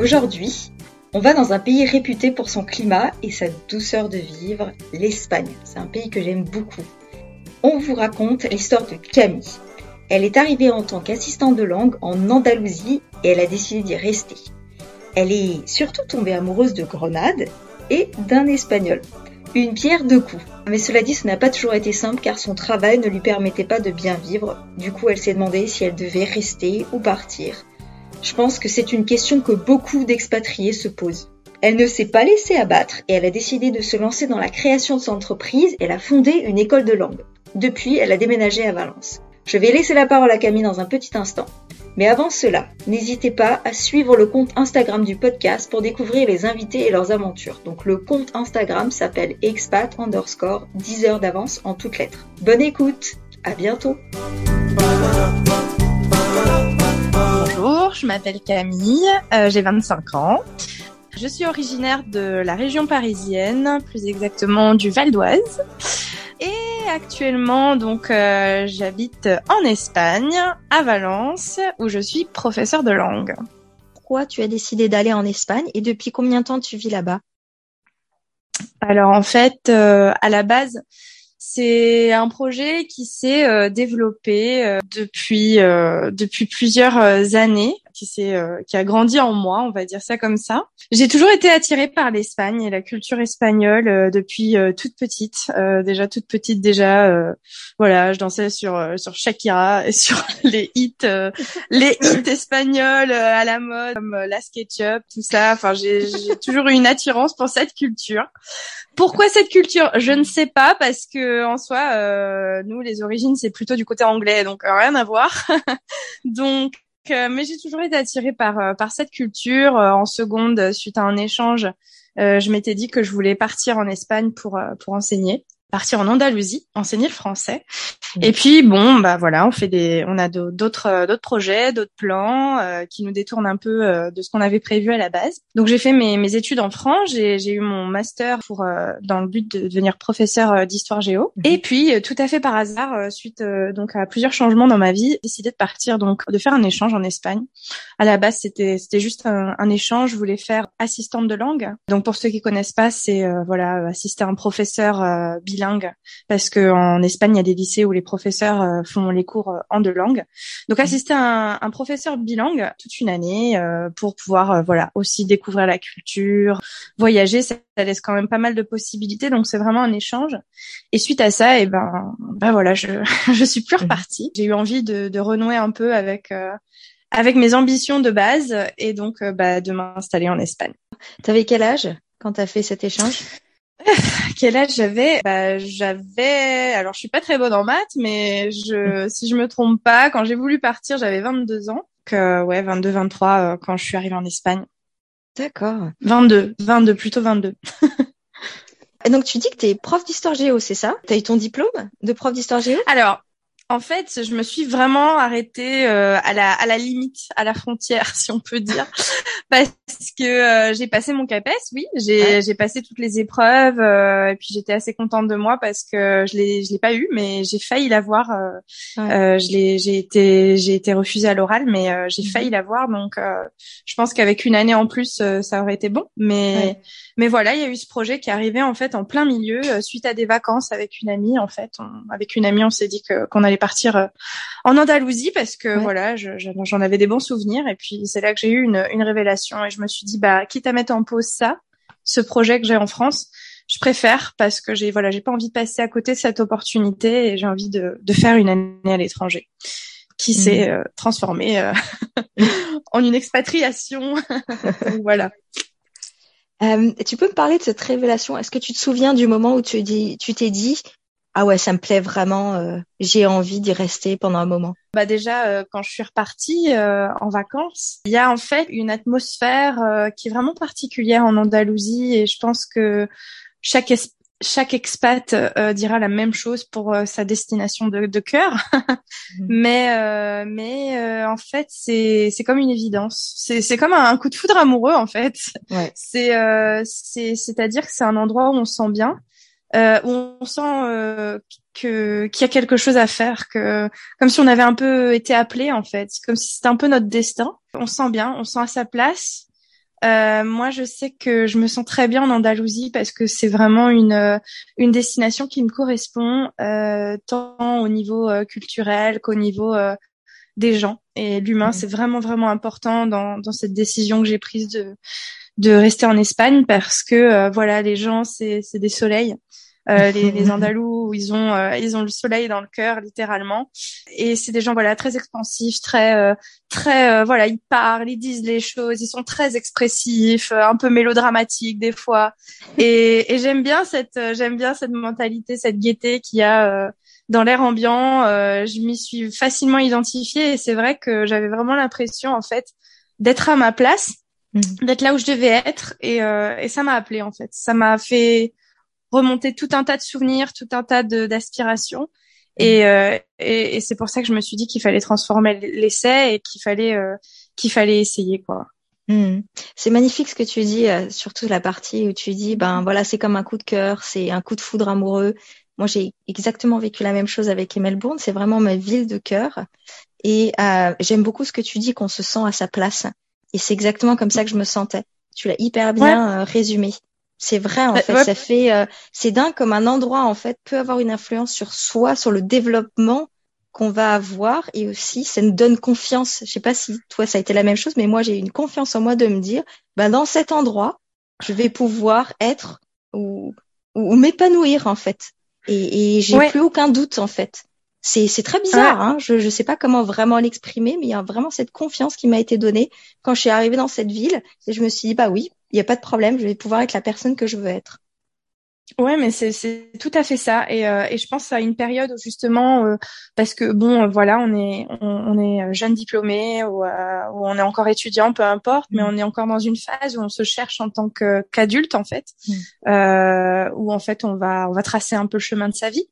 Aujourd'hui, on va dans un pays réputé pour son climat et sa douceur de vivre, l'Espagne. C'est un pays que j'aime beaucoup. On vous raconte l'histoire de Camille. Elle est arrivée en tant qu'assistante de langue en Andalousie et elle a décidé d'y rester. Elle est surtout tombée amoureuse de Grenade et d'un Espagnol. Une pierre deux coups. Mais cela dit, ce n'a pas toujours été simple car son travail ne lui permettait pas de bien vivre. Du coup, elle s'est demandé si elle devait rester ou partir. Je pense que c'est une question que beaucoup d'expatriés se posent. Elle ne s'est pas laissée abattre et elle a décidé de se lancer dans la création de son entreprise. Elle a fondé une école de langue. Depuis, elle a déménagé à Valence. Je vais laisser la parole à Camille dans un petit instant. Mais avant cela, n'hésitez pas à suivre le compte Instagram du podcast pour découvrir les invités et leurs aventures. Donc le compte Instagram s'appelle expat underscore 10 heures d'avance en toutes lettres. Bonne écoute, à bientôt. Bonjour, je m'appelle Camille, euh, j'ai 25 ans. Je suis originaire de la région parisienne, plus exactement du Val d'Oise. Et actuellement, donc, euh, j'habite en Espagne, à Valence, où je suis professeur de langue. Pourquoi tu as décidé d'aller en Espagne et depuis combien de temps tu vis là-bas? Alors en fait, euh, à la base, c'est un projet qui s'est euh, développé euh, depuis euh, depuis plusieurs années, qui s'est qui a grandi en moi, on va dire ça comme ça. J'ai toujours été attirée par l'Espagne et la culture espagnole depuis toute petite. déjà toute petite déjà, voilà, je dansais sur sur Shakira et sur les hits les hits espagnols à la mode comme la SketchUp, tout ça. Enfin, j'ai toujours eu une attirance pour cette culture. Pourquoi cette culture? Je ne sais pas parce que en soi, euh, nous les origines c'est plutôt du côté anglais, donc euh, rien à voir. donc, euh, mais j'ai toujours été attirée par par cette culture. en seconde, suite à un échange, je m'étais dit que je voulais partir en Espagne pour pour enseigner partir en Andalousie, enseigner le français. Mmh. Et puis bon, bah voilà, on fait des, on a d'autres euh, d'autres projets, d'autres plans euh, qui nous détournent un peu euh, de ce qu'on avait prévu à la base. Donc j'ai fait mes, mes études en France, j'ai j'ai eu mon master pour dans le but de devenir professeur d'histoire géo. Mmh. Et puis tout à fait par hasard, suite donc à plusieurs changements dans ma vie, j'ai décidé de partir donc de faire un échange en Espagne. À la base, c'était c'était juste un, un, échange. Je voulais faire assistante de langue. Donc pour ceux qui connaissent pas, c'est voilà assister un professeur bilingue parce que en Espagne il y a des lycées où les professeurs euh, font les cours euh, en deux langues. Donc mmh. assister à un, professeur bilingue toute une année euh, pour pouvoir voilà aussi découvrir la culture, voyager, ça, laisse quand même pas mal de possibilités. Donc c'est vraiment un échange. Et suite à ça, et eh ben ben voilà, je je suis plus mmh. repartie. J'ai eu envie de, de renouer un peu avec avec mes ambitions de base et donc bah, de m'installer en Espagne. T'avais quel âge quand t'as fait cet échange? quel âge j'avais? Bah, J'avais, alors je suis pas très bonne en maths, mais je, si je me trompe pas, quand j'ai voulu partir, j'avais 22 ans. Que ouais, 22, 23 euh, quand je suis arrivée en Espagne. D'accord. 22, 22, plutôt 22. Et donc tu dis que tu es prof d'histoire géo, c'est ça? Tu as eu ton diplôme de prof d'histoire géo? Alors, en fait, je me suis vraiment arrêtée euh, à la à la limite, à la frontière, si on peut dire, parce que euh, j'ai passé mon CAPES, oui, j'ai j'ai passé toutes les épreuves, euh, et puis j'étais assez contente de moi parce que je l'ai je l'ai pas eu, mais j'ai failli l'avoir. je l'ai j'ai été j'ai été refusée à l'oral, mais j'ai mhm. failli l'avoir, donc je pense qu'avec une année en plus, ça aurait été bon, mais mais voilà, il y a eu ce projet qui est arrivé en fait en plein milieu suite à des vacances avec une amie. En fait, avec une amie, on s'est dit que qu'on allait partir euh, en Andalousie parce que voilà, j'en avais des bons souvenirs et puis c'est là que j'ai eu une, une révélation et je me suis dit bah quitte à mettre en pause ça, ce projet que j'ai en France, je préfère parce que j'ai voilà, j'ai pas envie de passer à côté de cette opportunité et j'ai envie de, de faire une année à l'étranger qui mmh. s'est euh, transformée euh, en une expatriation. voilà. Euh, tu peux me parler de cette révélation? Est-ce que tu te souviens du moment où tu t'es dit, ah ouais, ça me plaît vraiment. euh, J'ai envie d'y rester pendant un moment. Bah déjà, euh, quand je suis repartie euh, en vacances, il y a en fait une atmosphère euh, qui est vraiment particulière en Andalousie et je pense que chaque es- chaque expat euh, dira la même chose pour euh, sa destination de, de cœur. mais euh, mais euh, en fait, c'est c'est comme une évidence. C'est c'est comme un, coup de foudre amoureux en fait. Ouais. C'est euh, c'est c'est-à-dire que c'est un endroit où on se sent bien. Euh, où on sent euh, que qu'il y a quelque chose à faire, que comme si on avait un peu été appelé en fait, comme si c'était un peu notre destin. On se sent bien, on se sent à sa place. Euh, moi, je sais que je me sens très bien en Andalousie parce que c'est vraiment une euh, une destination qui me correspond euh, tant au niveau euh, culturel qu'au niveau des gens et l'humain. Mhm. C'est vraiment vraiment important dans dans cette décision que j'ai prise de de rester en Espagne parce que euh, voilà, les gens c'est c'est des soleils. Euh, les, les Andalous, ils ont euh, ils ont le soleil dans le cœur littéralement, et c'est des gens voilà très expansifs, très euh, très euh, voilà ils parlent, ils disent les choses, ils sont très expressifs, euh, un peu mélodramatiques des fois, et, et j'aime bien cette euh, j'aime bien cette mentalité, cette gaieté qu'il y a euh, dans l'air ambiant. Euh, je m'y suis facilement identifiée, et c'est vrai que j'avais vraiment l'impression en fait d'être à ma place, Mhm. d'être là où je devais être, et, euh, et ça m'a appelé en fait, ça m'a fait remonter tout un tas de souvenirs, tout un tas de- d'aspirations. Et, euh, et, et c'est pour ça que je me suis dit qu'il fallait transformer l'essai et qu'il fallait euh, qu'il fallait essayer quoi. Hmm. C'est magnifique ce que tu dis, euh, surtout la partie où tu dis, ben voilà, c'est comme un coup de cœur, c'est un coup de foudre amoureux. Moi, j'ai exactement vécu la même chose avec Melbourne. C'est vraiment ma ville de cœur. Et euh, j'aime beaucoup ce que tu dis, qu'on se sent à sa place. Et c'est exactement comme ça que je me sentais. Tu l'as hyper bien euh, résumé. C'est vrai, en Ouais, fait. ouais. Ça fait, euh, c'est dingue comme un endroit, en fait, peut avoir une influence sur soi, sur le développement qu'on va avoir et aussi ça nous donne confiance. Je sais pas si toi ça a été la même chose, mais moi j'ai eu une confiance en moi de me dire, ben dans cet endroit, je vais pouvoir être ou, ou, ou m'épanouir en fait. Et, et j'ai Ouais. plus aucun doute en fait. C'est c'est très bizarre, hein. Je je sais pas comment vraiment l'exprimer, mais il y a vraiment cette confiance qui m'a été donnée quand je suis arrivée dans cette ville et je me suis dit bah oui, il y a pas de problème, je vais pouvoir être la personne que je veux être. Ouais, mais c'est c'est tout à fait ça. Et euh, et je pense à une période où justement euh, parce que bon euh, voilà on est on, on est euh, jeune diplômé ou, euh, ou on est encore étudiant peu importe, mais Mm. on est encore dans une phase où on se cherche en tant que qu'adulte en fait, Mm. euh, où en fait on va on va tracer un peu le chemin de sa vie.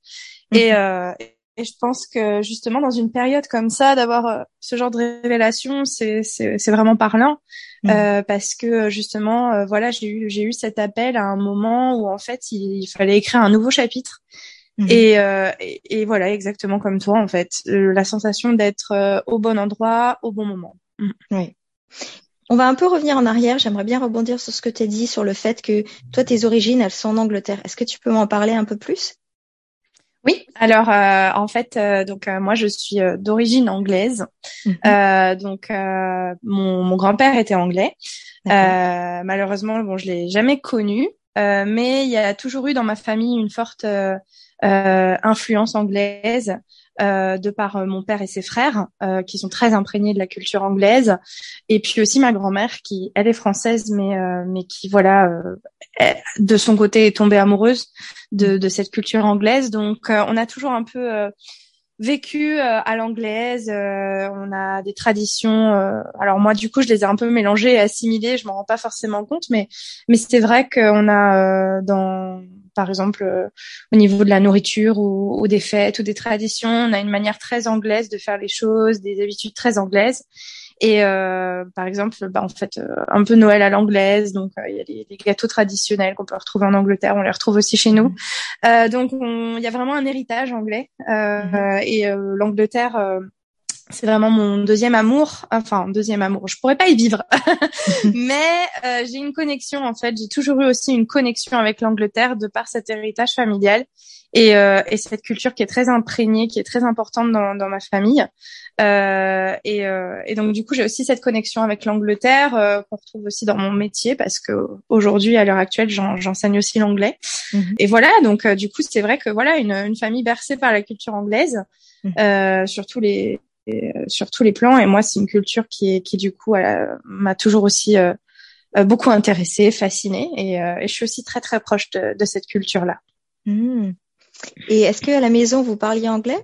Et, euh, et je pense que justement dans une période comme ça, d'avoir euh, ce genre de révélation, c'est c'est c'est vraiment parlant Mhm. euh, parce que justement, euh, voilà, j'ai eu j'ai eu cet appel à un moment où en fait il, il fallait écrire un nouveau chapitre. Mhm. Et, euh, et, et voilà, exactement comme toi en fait, Euh, la sensation d'être au bon endroit, au bon moment. On va un peu revenir en arrière. J'aimerais bien rebondir sur ce que tu as dit sur le fait que toi, tes origines, elles sont en Angleterre. Est-ce que tu peux m'en parler un peu plus? Oui. Alors euh, en fait, euh, donc euh, moi je suis euh, d'origine anglaise. Mhm. Euh, donc euh, mon, mon grand-père était anglais. Euh, malheureusement, bon, je l'ai jamais connu, euh, mais il y a toujours eu dans ma famille une forte influence anglaise de par euh, mon père et ses frères, euh, qui sont très imprégnés de la culture anglaise, et puis aussi ma grand-mère qui, elle est française, mais euh, mais qui voilà, euh, de son côté est tombée amoureuse de, de cette culture anglaise. Donc euh, on a toujours un peu euh, vécu euh, à l'anglaise. euh, on a des traditions. euh, alors moi, du coup, je les ai un peu mélangées et assimilées. Je m'en rends pas forcément compte, mais mais c'est vrai qu'on a euh, dans par exemple euh, au niveau de la nourriture ou, ou des fêtes ou des traditions, on a une manière très anglaise de faire les choses, des habitudes très anglaises. Et euh, par exemple, bah, en fait, euh, un peu Noël à l'anglaise. Donc, euh, il y a les, les gâteaux traditionnels qu'on peut retrouver en Angleterre, on les retrouve aussi chez nous. Euh, donc, on- il y a vraiment un héritage anglais. Euh, Mhm. Et euh, l'Angleterre, euh, c'est vraiment mon deuxième amour. Enfin, deuxième amour. Je pourrais pas y vivre, mais euh, j'ai une connexion. En fait, j'ai toujours eu aussi une connexion avec l'Angleterre de par cet héritage familial et, euh, et cette culture qui est très imprégnée, qui est très importante dans, dans ma famille. Euh, et, euh, et donc du coup, j'ai aussi cette connexion avec l'Angleterre euh, qu'on retrouve aussi dans mon métier parce que aujourd'hui, à l'heure actuelle, j'en- j'enseigne aussi l'anglais. Mhm. Et voilà, donc euh, du coup, c'est vrai que voilà, une, une famille bercée par la culture anglaise, Mhm. euh, sur tous les euh, sur tous les plans. Et moi, c'est une culture qui est qui du coup m'a toujours aussi euh, euh, beaucoup intéressée, fascinée. Et, et je suis aussi très très proche de, de cette culture-là. Hmm. Et est-ce que à la maison vous parliez anglais?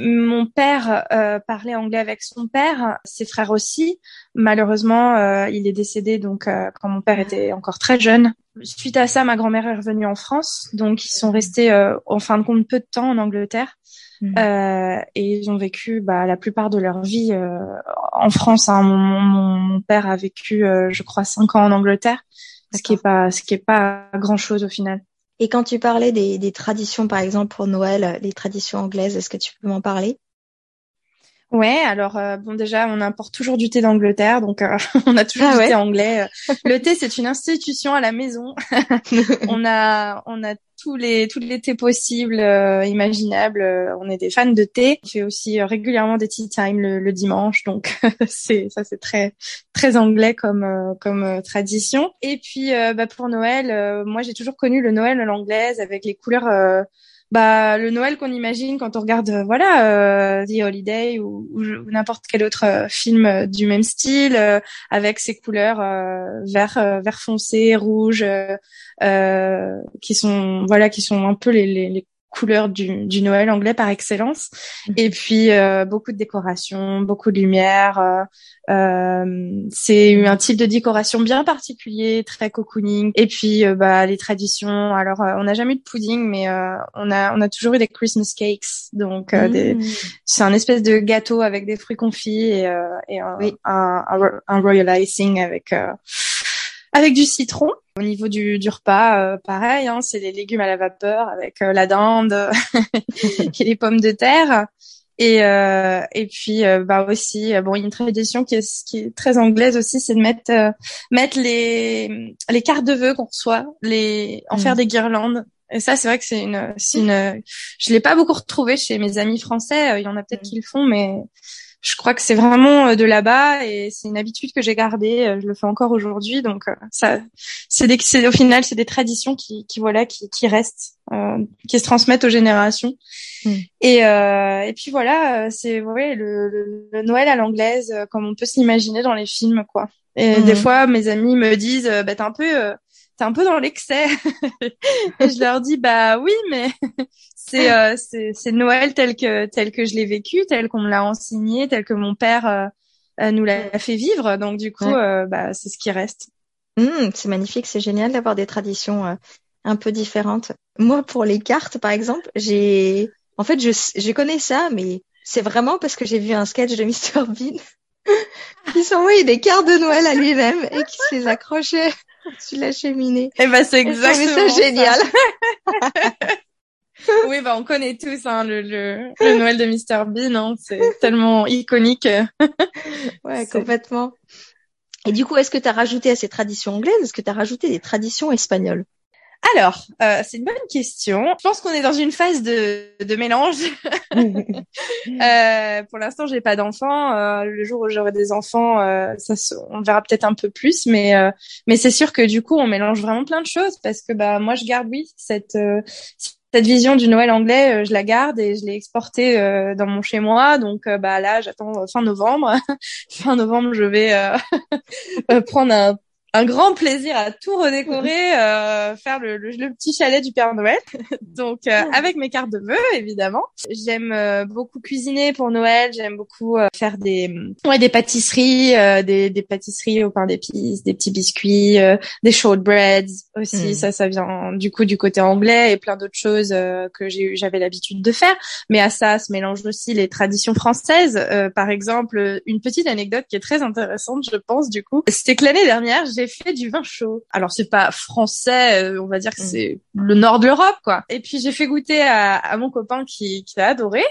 Mon père euh, parlait anglais avec son père, ses frères aussi. Malheureusement, euh, il est décédé donc euh, quand mon père était encore très jeune. Suite à ça, ma grand-mère est revenue en France, donc ils sont restés en fin de compte peu de temps en Angleterre mmh. et ils ont vécu bah, la plupart de leur vie en France. Hein. Mon, mon, père a vécu, je crois, cinq ans en Angleterre, ce qui est pas ce qui est pas grand chose au final. Et quand tu parlais des, des, traditions, par exemple pour Noël, les traditions anglaises, est-ce que tu peux m'en parler? Ouais, alors euh, bon déjà on importe toujours du thé d'Angleterre, donc euh, on a toujours ah du thé anglais. Le thé c'est une institution à la maison. on a on a tous les tous les thés possibles, euh, imaginables. On est des fans de thé. On fait aussi régulièrement des tea time le, le dimanche, donc c'est ça c'est très très anglais comme comme tradition. Et puis bah, pour Noël, moi j'ai toujours connu le Noël à l'anglaise avec les couleurs bah le Noël qu'on imagine quand on regarde euh, voilà euh, The Holiday ou, ou, n'importe quel autre euh, film du même style avec ses couleurs vert vert foncé rouge qui sont voilà qui sont un peu les, les, les couleur du, du, Noël anglais par excellence. Mm. Et puis euh, beaucoup de décorations, beaucoup de lumière. Euh, euh, c'est un type de décoration bien particulier, très cocooning. Et puis euh, bah les traditions. Alors on n'a jamais eu de pudding, mais on a on a toujours eu des Christmas cakes. Donc mm. c'est un espèce de gâteau avec des fruits confits et, et un, un, un, royal icing avec avec du citron. Au niveau du, du repas, euh, pareil, hein, c'est les légumes à la vapeur avec euh, la dinde et les pommes de terre. Et euh, et puis bah aussi bon il y a une tradition qui est qui est très anglaise aussi c'est de mettre mettre les les cartes de vœux qu'on reçoit les en faire mm. des guirlandes et ça c'est vrai que c'est une c'est une je l'ai pas beaucoup retrouvé chez mes amis français il y en a peut-être mm. qui le font mais je crois que c'est vraiment euh, de là-bas et c'est une habitude que j'ai gardée. Euh, je le fais encore aujourd'hui, donc euh, ça, c'est des, au final, c'est des traditions qui, qui voilà, qui, qui restent, euh, qui se transmettent aux générations. Mm. Et, euh, et puis voilà, c'est ouais, le, le, Noël à l'anglaise, comme on peut s'imaginer dans les films, quoi. Et des mm. fois, mes amis me disent, bah t'es un peu t'es un peu dans l'excès. et je leur dis bah oui, mais c'est euh, c'est Noël tel que tel que je l'ai vécu, tel qu'on me l'a enseigné, tel que mon père euh, euh, nous l'a fait vivre. Donc du coup, bah c'est ce qui reste. Mmh, c'est magnifique, c'est génial d'avoir des traditions un peu différentes. Moi, pour les cartes, par exemple, j'ai en fait je je connais ça, mais c'est vraiment parce que j'ai vu un sketch de Mr Bean qui s'envoyait des cartes de Noël à lui-même et qui se les accrochait sur la cheminée. Et eh ben c'est exactement ça, génial. oui, bah on connaît tous hein, le, le, le, Noël de Mr Bean, hein, c'est tellement iconique. ouais, complètement. Et du coup, est-ce que tu as rajouté à ces traditions anglaises, est-ce que tu as rajouté des traditions espagnoles? Alors, euh, c'est une bonne question. Je pense qu'on est dans une phase de, de mélange. euh, pour l'instant, j'ai pas d'enfants. Euh, le jour où j'aurai des enfants, euh, ça, on verra peut-être un peu plus, mais euh, mais c'est sûr que du coup, on mélange vraiment plein de choses parce que bah moi, je garde oui cette cette vision du Noël anglais, je la garde et je l'ai exportée dans mon chez moi. Donc bah là, j'attends fin novembre. fin novembre, je vais prendre un un grand plaisir à tout redécorer, euh, faire le, le, petit chalet du Père Noël. Donc euh, avec mes cartes de vœux évidemment. J'aime euh, beaucoup cuisiner pour Noël. J'aime beaucoup euh, faire des ouais des pâtisseries, des, des pâtisseries au pain d'épices, des petits biscuits, des shortbreads aussi. Hmm. Ça ça vient du coup du côté anglais et plein d'autres choses que j'ai j'avais l'habitude de faire. Mais à ça se mélange aussi les traditions françaises. par exemple, une petite anecdote qui est très intéressante, je pense du coup. C'était que l'année dernière j'ai fait du vin chaud. Alors c'est pas français, euh, on va dire que mm. c'est le nord de l'Europe, quoi. Et puis j'ai fait goûter à, à mon copain qui, qui a adoré.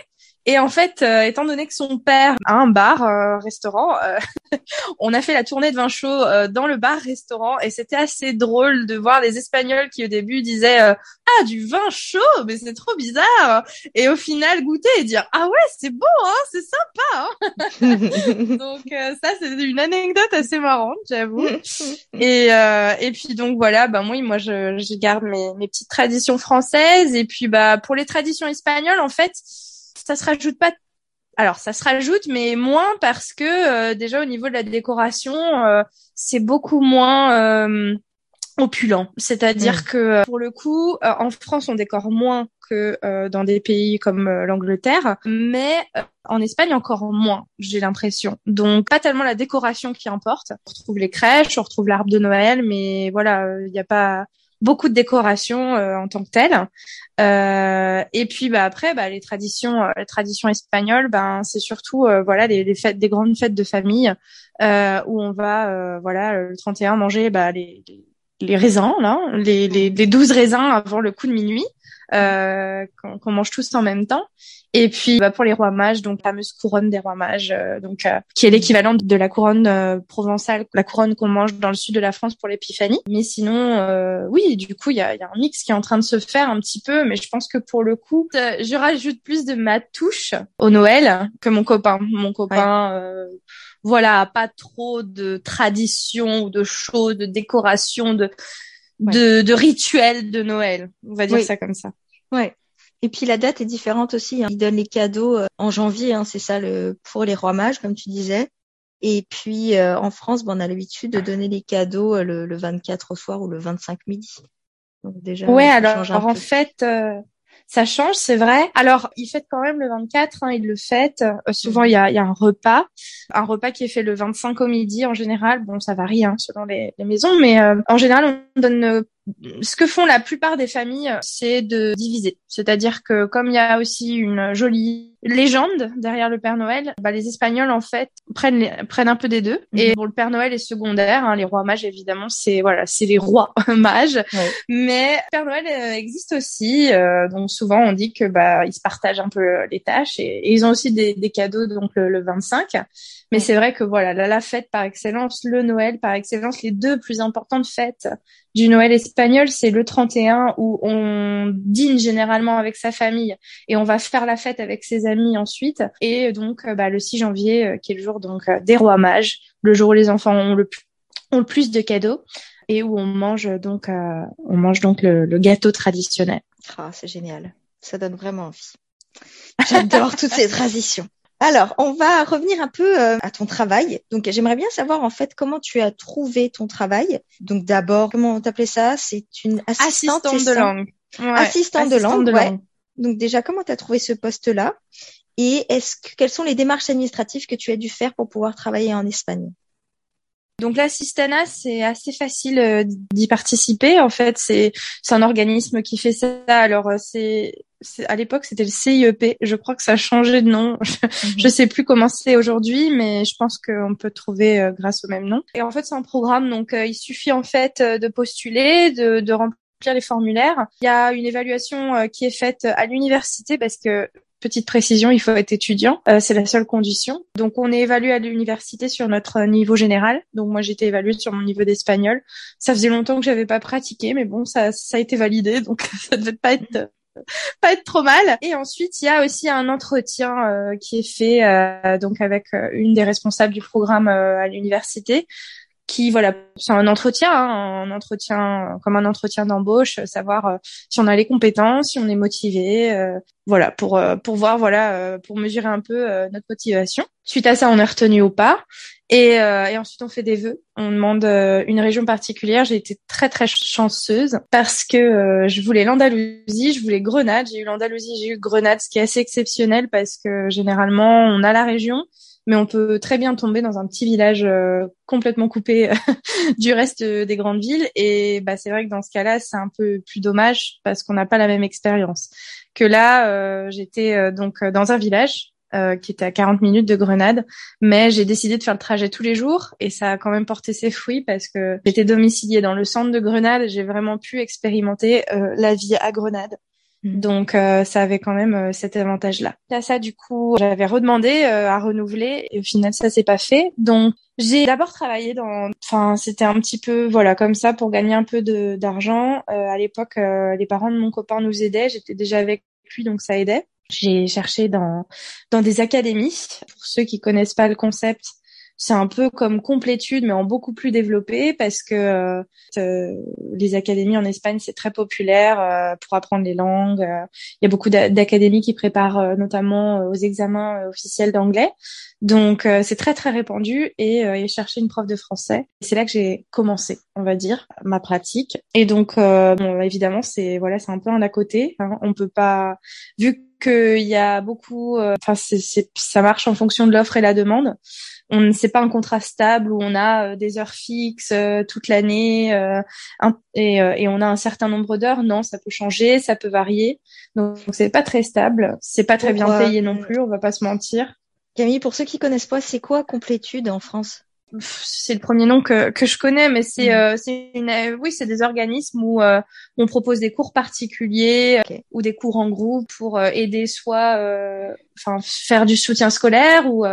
Et en fait, euh, étant donné que son père a un bar, euh, restaurant, euh, on a fait la tournée de vin chaud dans le bar-restaurant et c'était assez drôle de voir les Espagnols qui au début disaient ah du vin chaud, mais c'est trop bizarre. Et au final goûter et dire ah ouais c'est bon, hein, c'est sympa. Hein. donc ça c'est une anecdote assez marrante, j'avoue. Et et puis donc voilà, bah moi moi je, je garde mes, mes petites traditions françaises et puis bah pour les traditions espagnoles en fait ça se rajoute pas alors ça se rajoute mais moins parce que euh, déjà au niveau de la décoration euh, c'est beaucoup moins euh, opulent. C'est-à-dire mm. que pour le coup, en France, on décore moins que dans des pays comme l'Angleterre, mais en Espagne encore moins, j'ai l'impression. Donc pas tellement la décoration qui importe. On retrouve les crèches, on retrouve l'arbre de Noël, mais voilà, il n'y a pas beaucoup de décoration euh, en tant que telle. Euh, et puis bah après bah les traditions euh, les traditions espagnoles ben c'est surtout voilà les, fêtes des grandes fêtes de famille où on va voilà le 31 manger bah les, les raisins là les, les, les 12 raisins avant le coup de minuit euh, qu'on mange tous en même temps. Et puis bah, pour les rois mages, donc la fameuse couronne des rois mages, euh, donc euh, qui est l'équivalent de la couronne euh, provençale, la couronne qu'on mange dans le sud de la France pour l'épiphanie. Mais sinon, oui, du coup, il y a, y a, un mix qui est en train de se faire un petit peu, mais je pense que pour le coup, je rajoute plus de ma touche au Noël que mon copain. Mon copain. voilà, pas trop de tradition ou de choses, de décoration, de de, de rituels de Noël. On va dire ça comme ça. Ouais. Et puis la date est différente aussi. Hein. Ils donnent les cadeaux euh, en janvier, hein, c'est ça le pour les rois mages, comme tu disais. Et puis euh, en France, bon, on a l'habitude de donner les cadeaux euh, le, le, 24 au soir ou le 25 midi. Donc déjà. Ouais, alors, en fait, ça change, c'est vrai. Alors, ils fêtent quand même le 24, hein, ils le fêtent. Euh, souvent, il y a, y a, un repas, un repas qui est fait le 25 au midi en général. Bon, ça varie hein, selon les, les maisons, mais euh, en général, on donne euh, ce que font la plupart des familles, c'est de diviser. C'est-à-dire que comme il y a aussi une jolie légende derrière le Père Noël, bah, les Espagnols en fait prennent prennent un peu des deux. Et mhm. bon, le Père Noël est secondaire. Hein, les rois mages évidemment, c'est voilà, c'est les rois mages. Mais le Père Noël euh, existe aussi. Euh, donc souvent on dit que bah ils se partagent un peu les tâches et, ils ont aussi des, des cadeaux donc le, le 25. Mais c'est vrai que voilà, la fête par excellence, le Noël par excellence, les deux plus importantes fêtes du Noël espagnol, c'est le 31 où on dîne généralement avec sa famille et on va faire la fête avec ses amis ensuite. Et donc euh, bah, le 6 janvier, euh, qui est le jour donc euh, des rois mages, le jour où les enfants ont le, ont le plus de cadeaux et où on mange donc on mange donc le, le gâteau traditionnel. Ah, c'est génial. Ça donne vraiment envie. J'adore toutes ces traditions. Alors, on va revenir un peu euh, à ton travail. Donc, j'aimerais bien savoir en fait comment tu as trouvé ton travail. Donc, d'abord, comment on t'appelait ça? C'est une assistante, de langue. assistante, de langue. ouais. Donc, déjà, comment tu as trouvé ce poste-là? Et est-ce que quelles sont les démarches administratives que tu as dû faire pour pouvoir travailler en Espagne? Donc l'assistanat, c'est assez facile euh, d'y participer. En fait, c'est c'est un organisme qui fait ça. Alors euh, c'est à l'époque c'était le CIEP. Je crois que ça a changé de nom. Je, mhm. sais plus comment c'est aujourd'hui, mais je pense qu'on peut trouver euh, grâce au même nom. Et en fait, c'est un programme. Donc il suffit en fait de postuler, de, de remplir les formulaires. Il y a une évaluation qui est faite à l'université parce que Petite précision, il faut être étudiant, euh, c'est la seule condition. Donc on est évalué à l'université sur notre niveau général. Donc moi j'étais évaluée sur mon niveau d'espagnol. Ça faisait longtemps que j'avais pas pratiqué, mais bon ça ça a été validé, donc ça devait pas être pas être trop mal. Et ensuite, il y a aussi un entretien euh, qui est fait euh, donc avec une des responsables du programme à l'université qui voilà c'est un entretien hein, un entretien comme un entretien d'embauche savoir euh, si on a les compétences si on est motivé euh, voilà pour euh, pour voir voilà pour mesurer un peu notre motivation. Suite à ça on est retenu ou pas. Et, et ensuite on fait des vœux. On demande une région particulière. J'ai été très très chanceuse parce que je voulais l'Andalousie je voulais Grenade. J'ai eu l'Andalousie j'ai eu Grenade ce qui est assez exceptionnel parce que généralement on a la région mais on peut très bien tomber dans un petit village euh, complètement coupé du reste des grandes villes. Et bah, c'est vrai que dans ce cas-là, c'est un peu plus dommage parce qu'on n'a pas la même expérience. Que là, euh, j'étais euh, donc dans un village qui était à 40 minutes de Grenade, mais j'ai décidé de faire le trajet tous les jours et ça a quand même porté ses fruits parce que j'étais domiciliée dans le centre de Grenade, j'ai vraiment pu expérimenter la vie à Grenade. Mm. Donc euh, ça avait quand même euh, cet avantage-là. Là ça du coup j'avais redemandé euh, à renouveler et au final ça s'est pas fait. Donc j'ai d'abord travaillé dans, enfin c'était un petit peu voilà comme ça pour gagner un peu de d'argent. à l'époque les parents de mon copain nous aidaient, j'étais déjà avec lui donc ça aidait. J'ai cherché dans dans des académies. Pour ceux qui connaissent pas le concept, c'est un peu comme complétude, mais en beaucoup plus développé parce que euh, les académies en Espagne, c'est très populaire euh, pour apprendre les langues. Euh, il y a beaucoup d'académies qui préparent notamment aux examens officiels d'anglais. Donc euh, c'est très très répandu et, euh, et chercher une prof de français. C'est là que j'ai commencé, on va dire, ma pratique. Et donc euh, bon, évidemment c'est voilà c'est un peu un à côté. Hein. On peut pas vu qu'il y a beaucoup, euh, enfin c'est ça marche en fonction de l'offre et la demande. On c'est pas un contrat stable où on a des heures fixes toute l'année et, et on a un certain nombre d'heures. Non, ça peut changer, ça peut varier. Donc c'est pas très stable. C'est pas très bien payé non plus. On va pas se mentir. Camille, pour ceux qui connaissent pas, c'est quoi complétude en France? C'est le premier nom que, que je connais, mais c'est mm. euh, une euh, oui c'est des organismes où euh, on propose des cours particuliers ou des cours en groupe pour aider soit enfin faire du soutien scolaire ou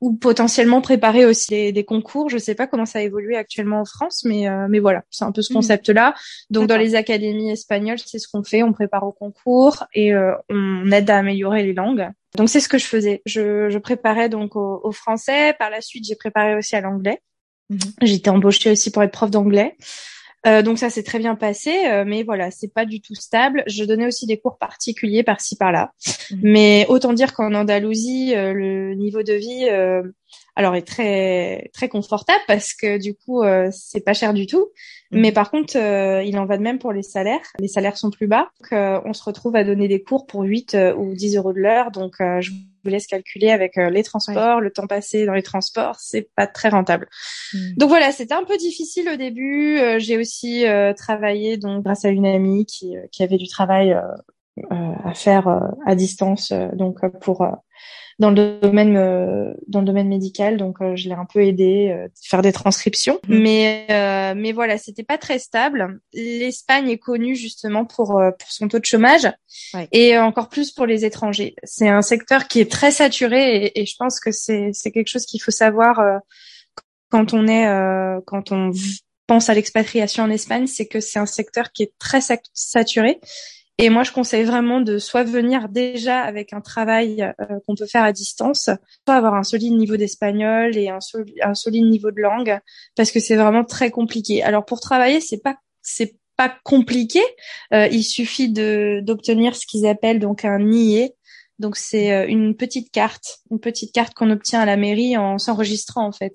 ou potentiellement préparer aussi des, des, concours. Je sais pas comment ça a évolué actuellement en France, mais mais voilà, c'est un peu ce mm. concept-là. Donc dans les académies espagnoles, c'est ce qu'on fait, on prépare au concours et on aide à améliorer les langues. Donc c'est ce que je faisais. Je, je préparais donc au, français. Par la suite, j'ai préparé aussi à l'anglais. Mhm. J'étais embauchée aussi pour être prof d'anglais. Euh, donc ça s'est très bien passé, euh, mais voilà, c'est pas du tout stable. Je donnais aussi des cours particuliers par-ci par-là, mhm. mais autant dire qu'en Andalousie, euh, le niveau de vie euh, alors est très très confortable parce que du coup euh, c'est pas cher du tout. Mhm. Mais par contre, euh, il en va de même pour les salaires. Les salaires sont plus bas. Donc, euh, on se retrouve à donner des cours pour 8 ou 10 euros de l'heure. Donc je vous laisse calculer avec les transports, le temps passé dans les transports, c'est pas très rentable. Mhm. Donc voilà, c'était un peu difficile au début. J'ai aussi travaillé donc grâce à une amie qui, qui avait du travail à faire à distance, donc pour dans le domaine euh, dans le domaine médical. Donc euh, je l'ai un peu aidé euh, faire des transcriptions. Mmh. mais mais voilà c'était pas très stable. l'Espagne est connue justement pour pour son taux de chômage et encore plus pour les étrangers. C'est un secteur qui est très saturé et, et je pense que c'est c'est quelque chose qu'il faut savoir quand on est quand on pense à l'expatriation en Espagne c'est que c'est un secteur qui est très saturé et moi, je conseille vraiment de soit venir déjà avec un travail euh, qu'on peut faire à distance, soit avoir un solide niveau d'espagnol et un, solide niveau de langue, parce que c'est vraiment très compliqué. Alors pour travailler, c'est pas c'est pas compliqué. Euh, il suffit de d'obtenir ce qu'ils appellent donc un NIE, donc c'est euh, une petite carte, une petite carte qu'on obtient à la mairie en s'enregistrant en fait.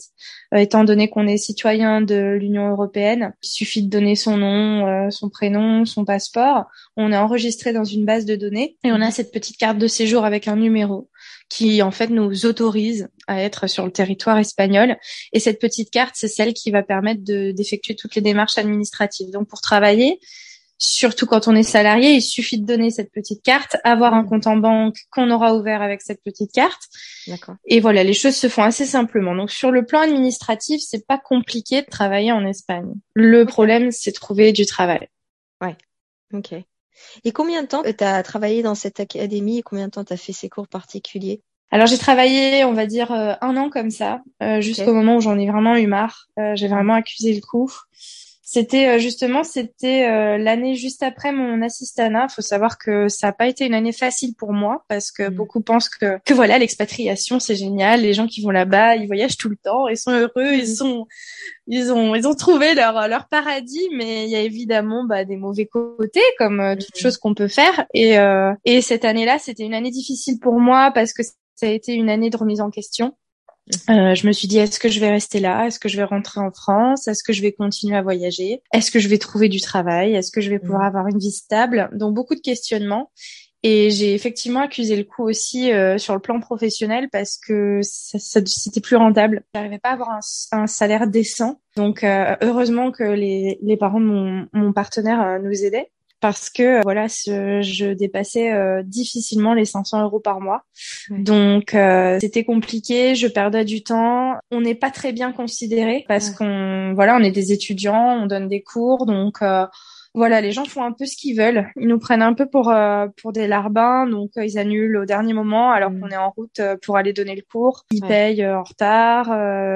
Euh, étant donné qu'on est citoyen de l'Union européenne, il suffit de donner son nom, euh, son prénom, son passeport. On est enregistré dans une base de données et on a cette petite carte de séjour avec un numéro qui en fait nous autorise à être sur le territoire espagnol. Et cette petite carte, c'est celle qui va permettre d'effectuer toutes les démarches administratives. Donc pour travailler, Surtout quand on est salarié, il suffit de donner cette petite carte, avoir un compte en banque qu'on aura ouvert avec cette petite carte. D'accord. Et voilà, les choses se font assez simplement. Donc sur le plan administratif, c'est pas compliqué de travailler en Espagne. Le problème, c'est trouver du travail. Ouais. Ok. Et combien de temps tu as travaillé dans cette académie et combien de temps tu as fait ces cours particuliers? Alors j'ai travaillé, on va dire, euh, un an comme ça, euh, jusqu'au moment où j'en ai vraiment eu marre. Euh, j'ai vraiment accusé le coup. C'était euh, justement, c'était euh, l'année juste après mon assistana. Il faut savoir que ça n'a pas été une année facile pour moi parce que mm. beaucoup pensent que, que voilà, l'expatriation c'est génial. Les gens qui vont là-bas, ils voyagent tout le temps, ils sont heureux, ils mm. sont, ils ont, ils ont trouvé leur leur paradis. Mais il y a évidemment bah, des mauvais côtés comme euh, toute mm. chose qu'on peut faire. Et et cette année-là, c'était une année difficile pour moi parce que ça a été une année de remise en question. Euh, je me suis dit, est-ce que je vais rester là? Est-ce que je vais rentrer en France? Est-ce que je vais continuer à voyager? Est-ce que je vais trouver du travail? Est-ce que je vais pouvoir mm. avoir une vie stable? Donc beaucoup de questionnements. Et j'ai effectivement accusé le coup aussi euh, sur le plan professionnel parce que ça, ça, c'était plus rentable. J'arrivais pas à avoir un, un salaire décent. Donc euh, heureusement que les, les parents de mon, mon partenaire euh, nous aidaient parce que voilà, je dépassais euh, difficilement les 500 euros par mois. Donc euh, c'était compliqué, je perdais du temps. On n'est pas très bien considéré parce qu'on voilà, on est des étudiants, on donne des cours, donc euh, voilà, les gens font un peu ce qu'ils veulent. Ils nous prennent un peu pour euh, pour des larbins, donc euh, ils annulent au dernier moment alors mm. qu'on est en route euh, pour aller donner le cours. Ils payent en retard,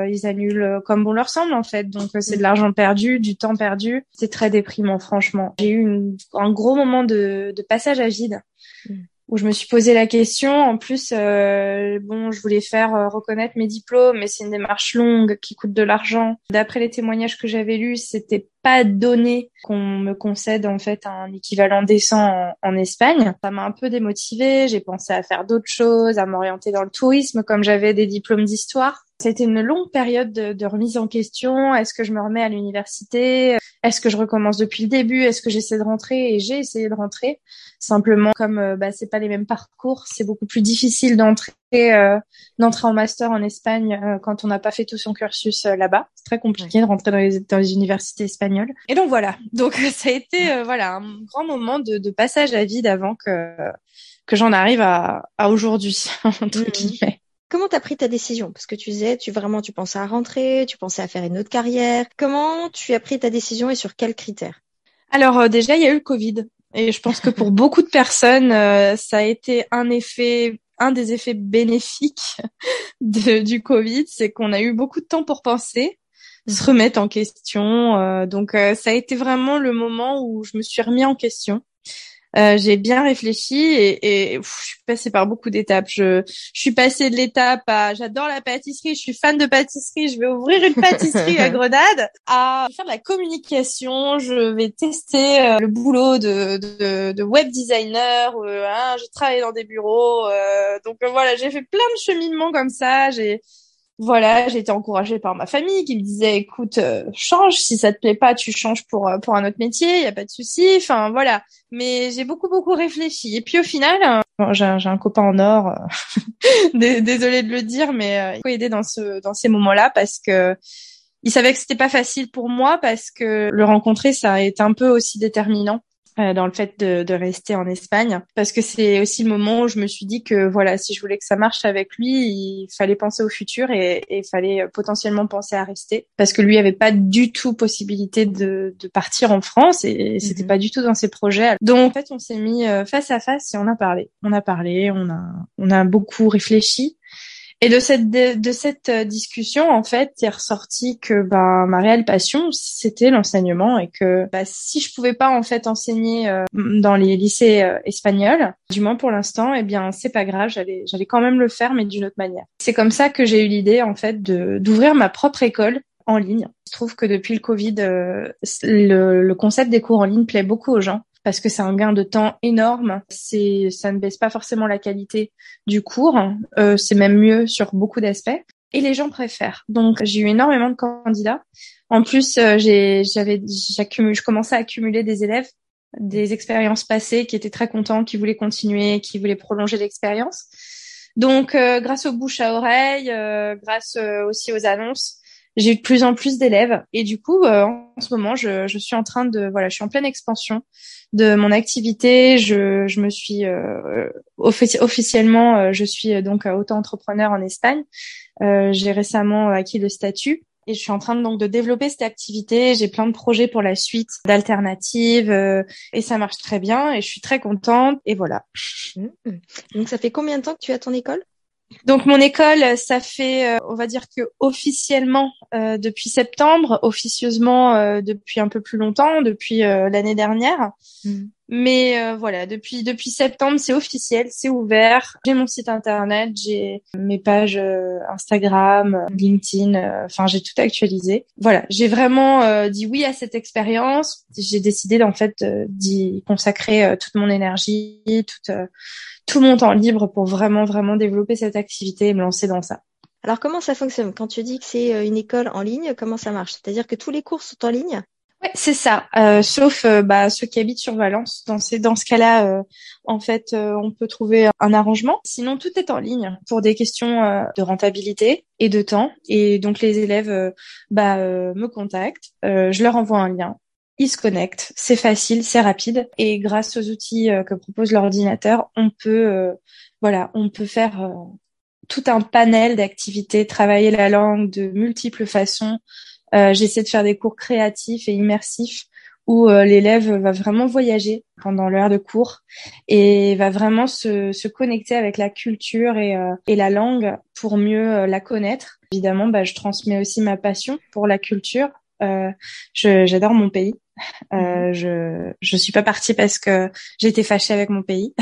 ils annulent comme bon leur semble en fait. Donc c'est de mm. l'argent perdu, du temps perdu. C'est très déprimant franchement. J'ai eu un gros moment de, de passage à vide. Mm. Où je me suis posé la question. En plus, euh, bon, je voulais faire euh, reconnaître mes diplômes, mais c'est une démarche longue qui coûte de l'argent. D'après les témoignages que j'avais lus, c'était pas donné qu'on me concède en fait un équivalent décent en, en Espagne. Ça m'a un peu démotivée. J'ai pensé à faire d'autres choses, à m'orienter dans le tourisme, comme j'avais des diplômes d'histoire. C'était une longue période de, de remise en question. Est-ce que je me remets à l'université? Est-ce que je recommence depuis le début? Est-ce que j'essaie de rentrer? Et j'ai essayé de rentrer. Simplement, comme euh, bah, c'est pas les mêmes parcours, c'est beaucoup plus difficile d'entrer euh, d'entrer en master en Espagne euh, quand on n'a pas fait tout son cursus euh, là-bas. C'est très compliqué de rentrer dans les, dans les universités espagnoles. Et donc voilà. Donc ça a été voilà un grand moment de, de passage à vide avant que que j'en arrive à, à aujourd'hui entre Mhm. guillemets. Comment t'as pris ta décision? Parce que tu disais, tu vraiment, tu pensais à rentrer, tu pensais à faire une autre carrière. Comment tu as pris ta décision et sur quels critères? Alors euh, déjà, il y a eu le Covid. Et je pense que pour beaucoup de personnes, euh, ça a été un effet, un des effets bénéfiques de, du Covid, c'est qu'on a eu beaucoup de temps pour penser, se remettre en question. euh, donc ça a été vraiment le moment où je me suis remis en question. Euh, j'ai bien réfléchi et, et je suis passée par beaucoup d'étapes. Je, je suis passée de l'étape à j'adore la pâtisserie, je suis fan de pâtisserie, je vais ouvrir une pâtisserie à Grenade, à faire de la communication, je vais tester euh, le boulot de, de, de web designer, euh, hein, j'ai travaillé dans des bureaux, euh, donc voilà, j'ai fait plein de cheminements comme ça. J'ai voilà, j'ai été encouragée par ma famille qui me disait écoute, euh, change si ça te plaît pas, tu changes pour euh, pour un autre métier, il y a pas de souci. Enfin voilà, mais j'ai beaucoup beaucoup réfléchi et puis au final, euh, j'ai un, copain en or, euh, dé- désolée de le dire, mais il faut aider dans ce dans ces moments-là parce que il savait que c'était pas facile pour moi parce que le rencontrer ça a été un peu aussi déterminant euh, dans le fait de, de rester en Espagne. Parce que c'est aussi le moment où je me suis dit que voilà si je voulais que ça marche avec lui il fallait penser au futur et il fallait euh, potentiellement penser à rester. Parce que lui avait pas du tout possibilité de, de partir en France et c'était Mhm. pas du tout dans ses projets. Donc en fait on s'est mis euh, face à face et on a parlé. On a parlé on a on a beaucoup réfléchi et de cette de, cette euh, discussion, en fait, est ressorti que bah, ma réelle passion, c'était l'enseignement et que bah, si je pouvais pas en fait enseigner euh, dans les lycées euh, espagnols, du moins pour l'instant, eh bien c'est pas grave, j'allais j'allais quand même le faire, mais d'une autre manière. C'est comme ça que j'ai eu l'idée en fait de d'ouvrir ma propre école en ligne. Se trouve que depuis le Covid, le concept des cours en ligne plaît beaucoup aux gens parce que c'est un gain de temps énorme. C'est, ça ne baisse pas forcément la qualité du cours. Euh, c'est même mieux sur beaucoup d'aspects. Et les gens préfèrent. Donc j'ai eu énormément de candidats. En plus, euh, j'ai, j'avais, je commençais à accumuler des élèves, des expériences passées qui étaient très contents, qui voulaient continuer, qui voulaient prolonger l'expérience. Donc, euh, grâce aux bouche à oreille, euh, grâce euh, aussi aux annonces, j'ai eu de plus en plus d'élèves. Et du coup, euh, en ce moment, je, je suis en train de, voilà, je suis en pleine expansion de mon activité. Je, je me suis euh, offici- officiellement, euh, je suis euh, donc auto-entrepreneur en Espagne. Euh, j'ai récemment acquis le statut. Et je suis en train donc de développer cette activité. J'ai plein de projets pour la suite, d'alternatives, euh, et ça marche très bien. Et je suis très contente. Et voilà. Mhm. Donc ça fait combien de temps que tu as ton école? Donc mon école, ça fait, euh, on va dire que officiellement euh, depuis septembre, officieusement euh, depuis un peu plus longtemps, depuis l'année dernière. Mhm. Mais euh, voilà, depuis depuis septembre, c'est officiel, c'est ouvert. J'ai mon site internet, j'ai mes pages euh, Instagram, euh, LinkedIn, euh, enfin j'ai tout actualisé. Voilà, j'ai vraiment dit oui à cette expérience. J'ai décidé en fait d'y consacrer toute mon énergie, toute tout mon temps libre pour vraiment vraiment développer cette activité et me lancer dans ça. Alors comment ça fonctionne? Quand tu dis que c'est une école en ligne, comment ça marche? C'est-à-dire que tous les cours sont en ligne? Ouais, c'est ça. Euh, sauf euh, bah, ceux qui habitent sur Valence. Dans ces dans ce cas-là, euh, en fait, euh, on peut trouver un arrangement. Sinon, tout est en ligne pour des questions euh, de rentabilité et de temps. Et donc les élèves, bah, me contactent. Je leur envoie un lien. Ils se connectent. C'est facile, c'est rapide. Et grâce aux outils que propose l'ordinateur, on peut, voilà, on peut faire tout un panel d'activités, travailler la langue de multiples façons. Euh, J'essaie de faire des cours créatifs et immersifs où euh, l'élève va vraiment voyager pendant l'heure de cours et va vraiment se, se connecter avec la culture et, euh, et la langue pour mieux euh, la connaître. Évidemment, bah, je transmets aussi ma passion pour la culture j'adore mon pays. Euh, Mhm. je je suis pas partie parce que été fâchée avec mon pays.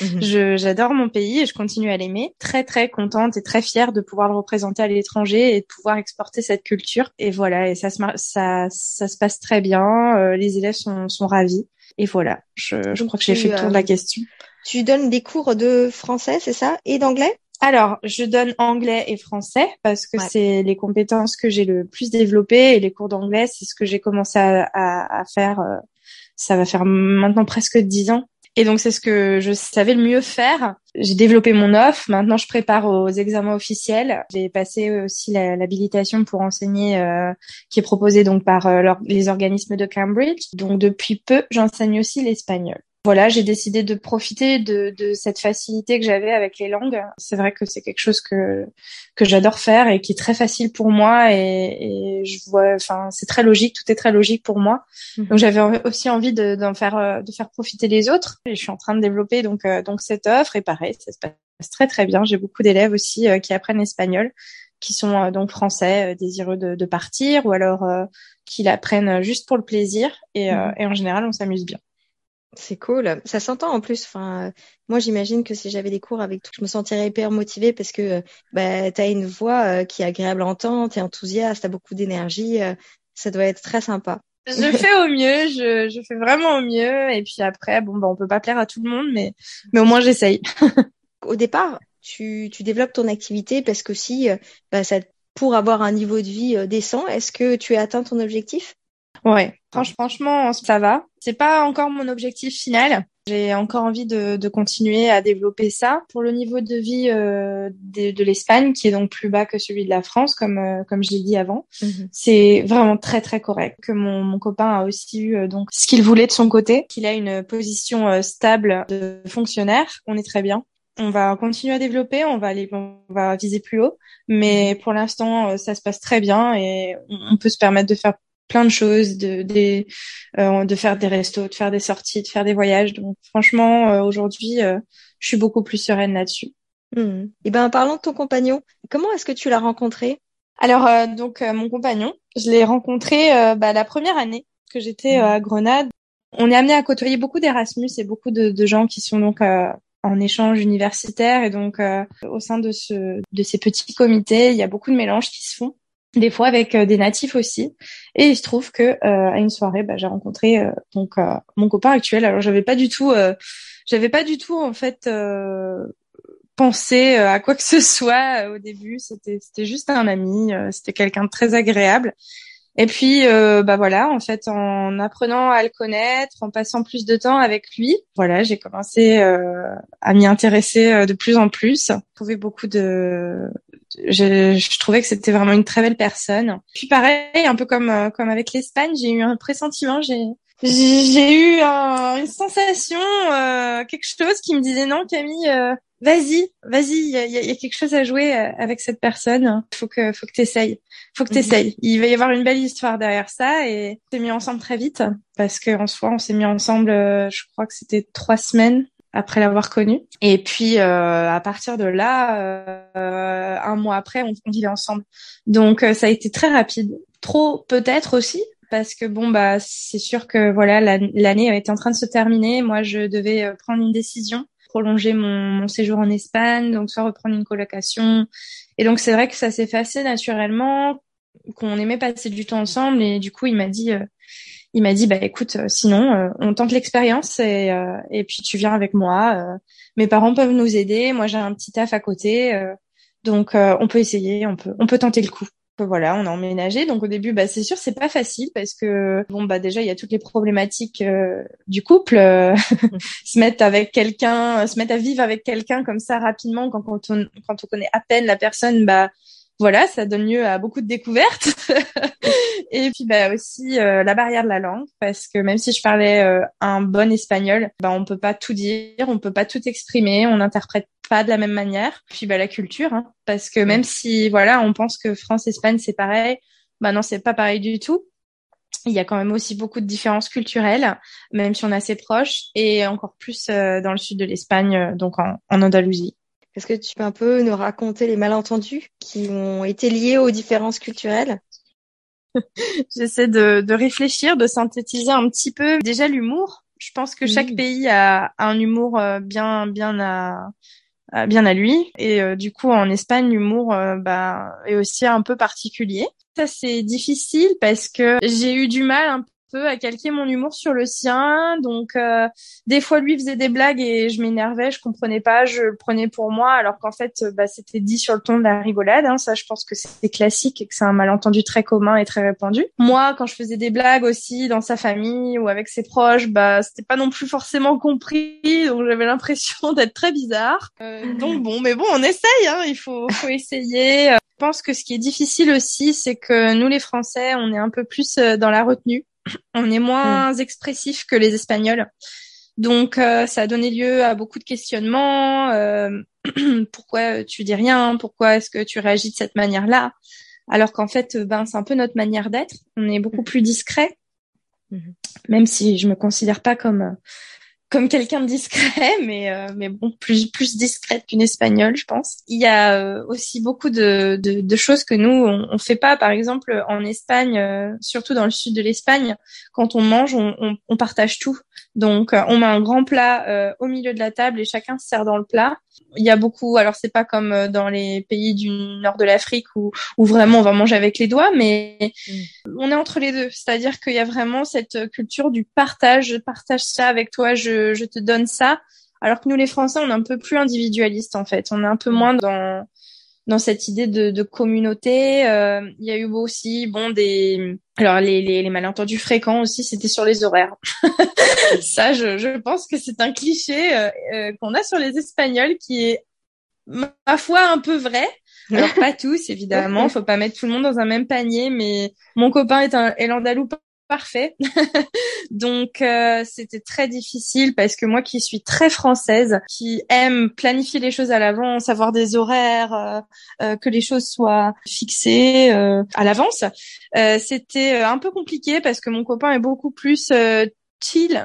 Mhm. je j'adore mon pays et je continue à l'aimer. Très très contente et très fière de pouvoir le représenter à l'étranger et de pouvoir exporter cette culture. Et voilà, et ça se ça ça se passe très bien. Euh, les élèves sont sont ravis. Et voilà, je, je Donc crois que j'ai fait le tour de la euh, question. Tu donnes des cours de français, c'est ça, et d'anglais? Alors, je donne anglais et français parce que Ouais. c'est les compétences que j'ai le plus développées et les cours d'anglais, c'est ce que j'ai commencé à, à- à faire. euh, ça va faire maintenant presque dix ans. Et donc, c'est ce que je savais le mieux faire. J'ai développé mon offre. Maintenant, je prépare aux examens officiels. J'ai passé aussi l'habilitation pour enseigner euh, qui est proposée donc par euh, les organismes de Cambridge. Donc, depuis peu, j'enseigne aussi l'espagnol voilà, j'ai décidé de profiter de, de cette facilité que j'avais avec les langues. C'est vrai que c'est quelque chose que que j'adore faire et qui est très facile pour moi et, et je vois, enfin, c'est très logique, tout est très logique pour moi. Donc j'avais aussi envie de d'en faire euh, de faire profiter les autres. Et je suis en train de développer donc euh, donc cette offre et pareil, ça se passe très très bien. J'ai beaucoup d'élèves aussi euh, qui apprennent l'espagnol, qui sont euh, donc français, euh, désireux de, de partir ou alors euh, qui l'apprennent juste pour le plaisir et, euh, Mhm. et en général on s'amuse bien. C'est cool. Ça s'entend en plus. Enfin, euh, moi, j'imagine que si j'avais des cours avec toi, je me sentirais hyper motivée parce que euh, bah, tu as une voix euh, qui est agréable à entendre, tu es enthousiaste, tu as beaucoup d'énergie. ça doit être très sympa. Je fais au mieux, je, je fais vraiment au mieux. Et puis après, bon, bah, on peut pas plaire à tout le monde, mais, mais au moins j'essaye. Au départ, tu, tu développes ton activité parce que si, bah, ça, pour avoir un niveau de vie décent, est-ce que tu as atteint ton objectif? Ouais, franch- franchement, ça va. C'est pas encore mon objectif final. J'ai encore envie de, de continuer à développer ça. Pour le niveau de vie euh, de, de l'Espagne, qui est donc plus bas que celui de la France, comme euh, comme je l'ai dit avant, c'est vraiment très très correct. Que mon, mon copain a aussi eu euh, donc ce qu'il voulait de son côté, qu'il a une position euh, stable de fonctionnaire. On est très bien. On va continuer à développer, on va aller, on va viser plus haut, mais pour l'instant euh, ça se passe très bien et on peut se permettre de faire plein de choses, de des, euh, de faire des restos, de faire des sorties, de faire des voyages. Donc franchement euh, aujourd'hui euh, je suis beaucoup plus sereine là-dessus. Mhm. Eh ben, parlons de ton compagnon. Comment est-ce que tu l'as rencontré? Alors euh, donc euh, mon compagnon, je l'ai rencontré euh, bah, la première année que j'étais euh, à Grenade. On est amené à côtoyer beaucoup d'Erasmus et beaucoup de, de gens qui sont donc euh, en échange universitaire et donc euh, au sein de ce de ces petits comités, il y a beaucoup de mélanges qui se font. Des fois avec euh, des natifs aussi. Et il se trouve que euh, à une soirée, bah, j'ai rencontré euh, donc euh, mon copain actuel. Alors j'avais pas du tout, euh, j'avais pas du tout en fait euh, pensé à quoi que ce soit au début. C'était c'était juste un ami. C'était quelqu'un de très agréable. Et puis, bah voilà, en fait, en apprenant à le connaître, en passant plus de temps avec lui, voilà, j'ai commencé à m'y intéresser de plus en plus. J'ai beaucoup de, je, je trouvais que c'était vraiment une très belle personne. Puis pareil, un peu comme euh, comme avec l'Espagne, j'ai eu un pressentiment, j'ai j'ai eu un- une sensation, euh, quelque chose qui me disait non, Camille, euh, vas-y, vas-y, il y y a- quelque chose à jouer euh, avec cette personne. Faut que faut que t'essayes, faut que Mhm. t'essayes. Il va y avoir une belle histoire derrière ça et on s'est mis ensemble très vite parce que en soi, on s'est mis ensemble. euh, je crois que c'était trois semaines après l'avoir connu. Et puis euh, à partir de là, euh, un mois après, on, on vivait ensemble. Donc euh, ça a été très rapide. Trop peut-être aussi parce que bon bah c'est sûr que voilà la- l'année était en train de se terminer. Moi je devais euh, prendre une décision, prolonger mon, mon séjour en Espagne, donc soit reprendre une colocation. Et donc c'est vrai que ça s'est assez naturellement, qu'on aimait passer du temps ensemble et du coup il m'a dit euh, il m'a dit bah écoute euh, sinon euh, on tente l'expérience et euh, et puis tu viens avec moi. mes parents peuvent nous aider. Moi j'ai un petit taf à côté, donc on peut essayer, on peut on peut tenter le coup. Voilà, on a emménagé. Donc au début, bah c'est sûr, c'est pas facile parce que bon bah déjà il y a toutes les problématiques du couple, se mettre avec quelqu'un, se mettre à vivre avec quelqu'un comme ça rapidement quand, quand on quand on connaît à peine la personne, bah voilà, ça donne lieu à beaucoup de découvertes. et puis bah aussi euh, la barrière de la langue parce que même si je parlais euh, un bon espagnol, bah on peut pas tout dire, on peut pas tout exprimer, on n'interprète pas de la même manière. Puis bah la culture, hein, parce que même si voilà, on pense que France Espagne c'est pareil, bah non c'est pas pareil du tout. Il y a quand même aussi beaucoup de différences culturelles, même si on est assez proches, et encore plus euh, dans le sud de l'Espagne, euh, donc en, en Andalousie. Est-ce que tu peux un peu nous raconter les malentendus qui ont été liés aux différences culturelles? J'essaie de, de réfléchir, de synthétiser un petit peu. Déjà l'humour. Je pense que chaque pays a, un humour bien bien à bien à lui et du coup en Espagne l'humour bah, est aussi un peu particulier ça c'est difficile parce que j'ai eu du mal un peu à calquer mon humour sur le sien. Donc euh, des fois lui faisait des blagues et je m'énervais, je comprenais pas, je le prenais pour moi alors qu'en fait bah, c'était dit sur le ton de la rigolade. Hein. Ça je pense que c'est classique et que c'est un malentendu très commun et très répandu. Moi quand je faisais des blagues aussi dans sa famille ou avec ses proches, bah c'était pas non plus forcément compris, donc j'avais l'impression d'être très bizarre. Euh, donc bon, mais bon on essaye, hein. il faut, faut essayer. Je pense que ce qui est difficile aussi, c'est que nous les Français, on est un peu plus euh, dans la retenue. On est moins mm. expressif que les Espagnols. Donc euh, ça a donné lieu à beaucoup de questionnements. Euh, pourquoi tu dis rien Pourquoi est-ce que tu réagis de cette manière-là Alors qu'en fait, ben c'est un peu notre manière d'être. On est beaucoup plus discret, mm-hmm. même si je me considère pas comme comme quelqu'un de discret, mais euh, mais bon, plus plus discrète qu'une espagnole, je pense. Il y a euh, aussi beaucoup de, de, choses que nous on, on, fait pas. Par exemple, en Espagne, euh, surtout dans le sud de l'Espagne, quand on mange, on, on partage tout. Donc, on met un grand plat au milieu de la table et chacun se sert dans le plat. Il y a beaucoup. Alors, c'est pas comme dans les pays du nord de l'Afrique où où vraiment on va manger avec les doigts, mais mm. on est entre les deux. C'est-à-dire qu'il y a vraiment cette culture du partage. Je partage ça avec toi. Je je, te donne ça. Alors que nous, les Français, on est un peu plus individualiste en fait. On est un peu moins dans dans cette idée de, communauté. Euh, il y a eu aussi, bon, des alors les, les, malentendus fréquents aussi, c'était sur les horaires. ça, je, je pense que c'est un cliché euh, euh, qu'on a sur les Espagnols qui est ma foi un peu vrai. Alors pas tous, évidemment, faut pas mettre tout le monde dans un même panier, mais mon copain est un est l'andalou parfait. Donc euh, c'était très difficile parce que moi qui suis très française, qui aime planifier les choses à l'avance, savoir des horaires, euh, euh, que les choses soient fixées à l'avance, c'était un peu compliqué parce que mon copain est beaucoup plus chill,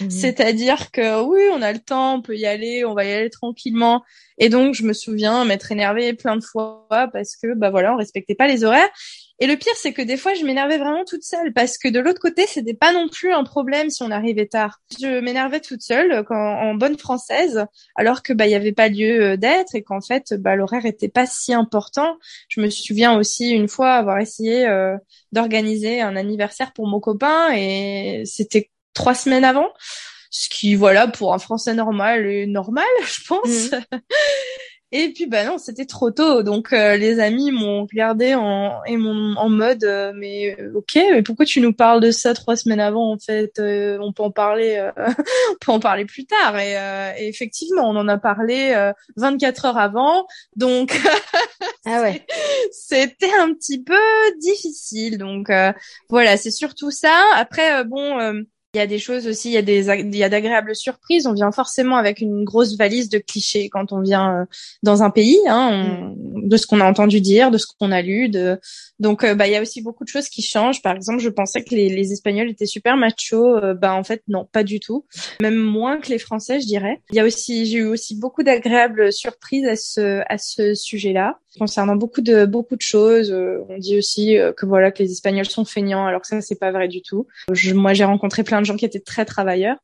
mhm. c'est-à-dire que oui, on a le temps, on peut y aller, on va y aller tranquillement. Et donc je me souviens m'être énervée plein de fois parce que bah voilà, on respectait pas les horaires. Et le pire, c'est que des fois, je m'énervais vraiment toute seule parce que de l'autre côté, c'était pas non plus un problème si on arrivait tard. Je m'énervais toute seule quand, en bonne française, alors que bah il y avait pas lieu euh, d'être et qu'en fait, bah l'horaire était pas si important. Je me souviens aussi une fois avoir essayé euh, d'organiser un anniversaire pour mon copain et c'était trois semaines avant ce qui voilà pour un français normal est normal je pense mmh. Et puis bah non, c'était trop tôt. Donc euh, les amis m'ont regardé en et m'ont en mode euh, mais euh, ok, mais pourquoi tu nous parles de ça trois semaines avant en fait On peut en parler, on peut en parler plus tard. Et, et, effectivement, on en a parlé 24 heures avant. Donc ah ouais, c'était un petit peu difficile. Donc voilà, c'est surtout ça. Après bon il y a des choses aussi, il y a des, il y a d'agréables surprises. On vient forcément avec une grosse valise de clichés quand on vient euh, dans un pays, hein, mm. de ce qu'on a entendu dire, de ce qu'on a lu. De... Donc, euh, bah, il y a aussi beaucoup de choses qui changent. Par exemple, je pensais que les, les Espagnols étaient super machos. Euh, bah, en fait, non, pas du tout. Même moins que les Français, je dirais. Il y a aussi, j'ai eu aussi beaucoup d'agréables surprises à ce, à ce sujet-là concernant beaucoup de beaucoup de choses. on dit aussi que voilà que les Espagnols sont feignants, alors que ça c'est pas vrai du tout. Je, moi j'ai rencontré plein de gens qui étaient très travailleurs.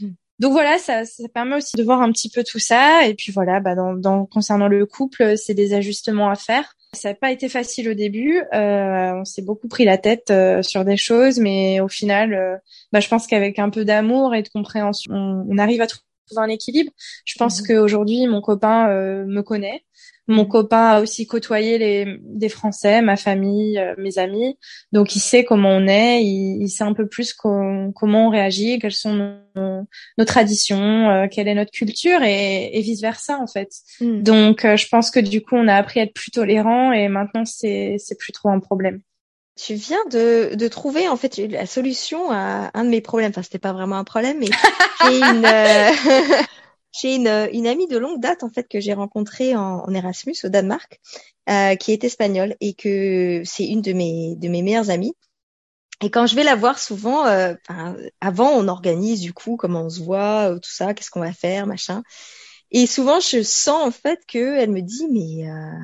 Mm. Donc voilà, ça, ça permet aussi de voir un petit peu tout ça. Et puis voilà, bah dans, dans concernant le couple, c'est des ajustements à faire. Ça n'a pas été facile au début. Euh, on s'est beaucoup pris la tête euh, sur des choses, mais au final, euh, bah, je pense qu'avec un peu d'amour et de compréhension, on, arrive à trouver un équilibre. Je pense mm. qu'aujourd'hui, mon copain me connaît. Mon copain a aussi côtoyé les, des Français, ma famille, euh, mes amis. Donc, il sait comment on est, il, sait un peu plus comment on réagit, quelles sont nos, traditions, euh, quelle est notre culture et, et vice-versa, en fait. Hmm. Donc, euh, je pense que du coup, on a appris à être plus tolérant et maintenant, c'est, c'est plus trop un problème. Tu viens de, de trouver en fait la solution à un de mes problèmes. Enfin, c'était pas vraiment un problème, mais une, J'ai une, une, amie de longue date en fait que j'ai rencontrée en, Erasmus au Danemark, euh, qui est espagnole et que c'est une de mes de mes meilleures amies. Et quand je vais la voir souvent, euh, avant on organise du coup comment on se voit, euh, tout ça, qu'est-ce qu'on va faire, machin. Et souvent je sens en fait que elle me dit mais euh,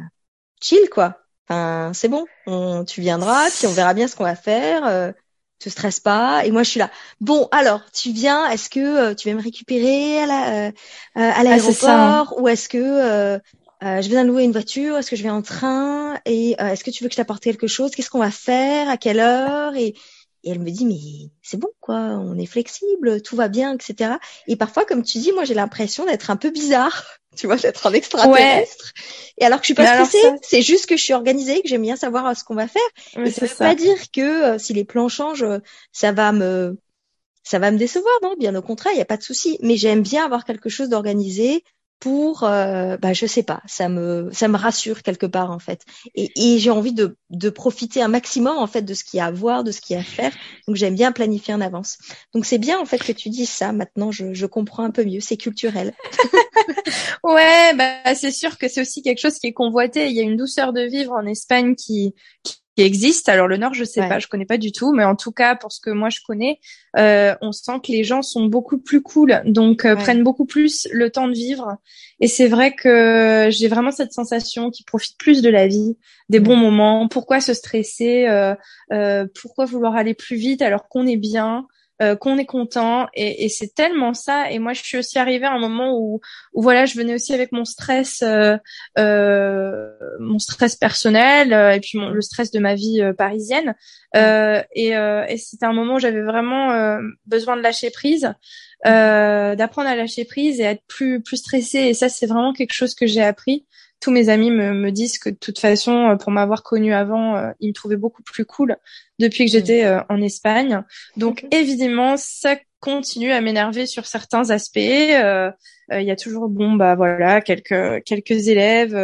chill quoi. Enfin, c'est bon, on, tu viendras, puis on verra bien ce qu'on va faire. Euh, te stresse pas. Et moi, je suis là. Bon, alors, tu viens. Est-ce que euh, tu vas me récupérer à la euh, à ah, l'aéroport ou est-ce que euh, je vais louer une voiture Est-ce que je vais en train Et est-ce que tu veux que je t'apporte quelque chose? Qu'est-ce qu'on va faire? À quelle heure? Et et elle me dit, mais c'est bon, quoi, on est flexible, tout va bien, etc. Et parfois, comme tu dis, moi, j'ai l'impression d'être un peu bizarre, tu vois, d'être un extraterrestre. Et alors que je suis pas stressée, c'est juste que je suis organisée, que j'aime bien savoir euh, ce qu'on va faire. et ça veut pas dire que euh, si les plans changent, euh, ça va me, ça va me décevoir, non Bien au contraire, il n'y a pas de souci. Mais j'aime bien avoir quelque chose d'organisé, pour, euh, bah, je sais pas, ça me, ça me rassure quelque part en fait. Et, et j'ai envie de, de profiter un maximum en fait de ce qu'il y a à voir, de ce qu'il y a à faire. Donc j'aime bien planifier en avance. Donc c'est bien en fait que tu dises ça. Maintenant, je, je comprends un peu mieux. C'est culturel. ouais, bah c'est sûr que c'est aussi quelque chose qui est convoité. Il y a une douceur de vivre en Espagne qui, qui existe. Alors le Nord, je sais pas, je connais pas du tout, mais en tout cas pour ce que moi je connais, euh, on sent que les gens sont beaucoup plus cool, donc euh, prennent beaucoup plus le temps de vivre. Et c'est vrai que j'ai vraiment cette sensation qu'ils profitent plus de la vie, des bons moments. Pourquoi se stresser euh, Pourquoi vouloir aller plus vite alors qu'on est bien? Euh, qu'on est content. Et, et c'est tellement ça. Et moi je suis aussi arrivée à un moment où, où voilà je venais aussi avec mon stress euh, euh, mon stress personnel euh, et puis mon, le stress de ma vie euh, parisienne. Et, et c'était un moment où j'avais vraiment besoin de lâcher prise d'apprendre à lâcher prise et à être plus plus stressée. Et ça c'est vraiment quelque chose que j'ai appris tous mes amis me, me, disent que de toute façon, pour m'avoir connu avant, ils me trouvaient beaucoup plus cool depuis que j'étais euh, en Espagne. Donc évidemment, ça continue à m'énerver sur certains aspects. Euh, euh, il y a toujours bon bah voilà quelques quelques élèves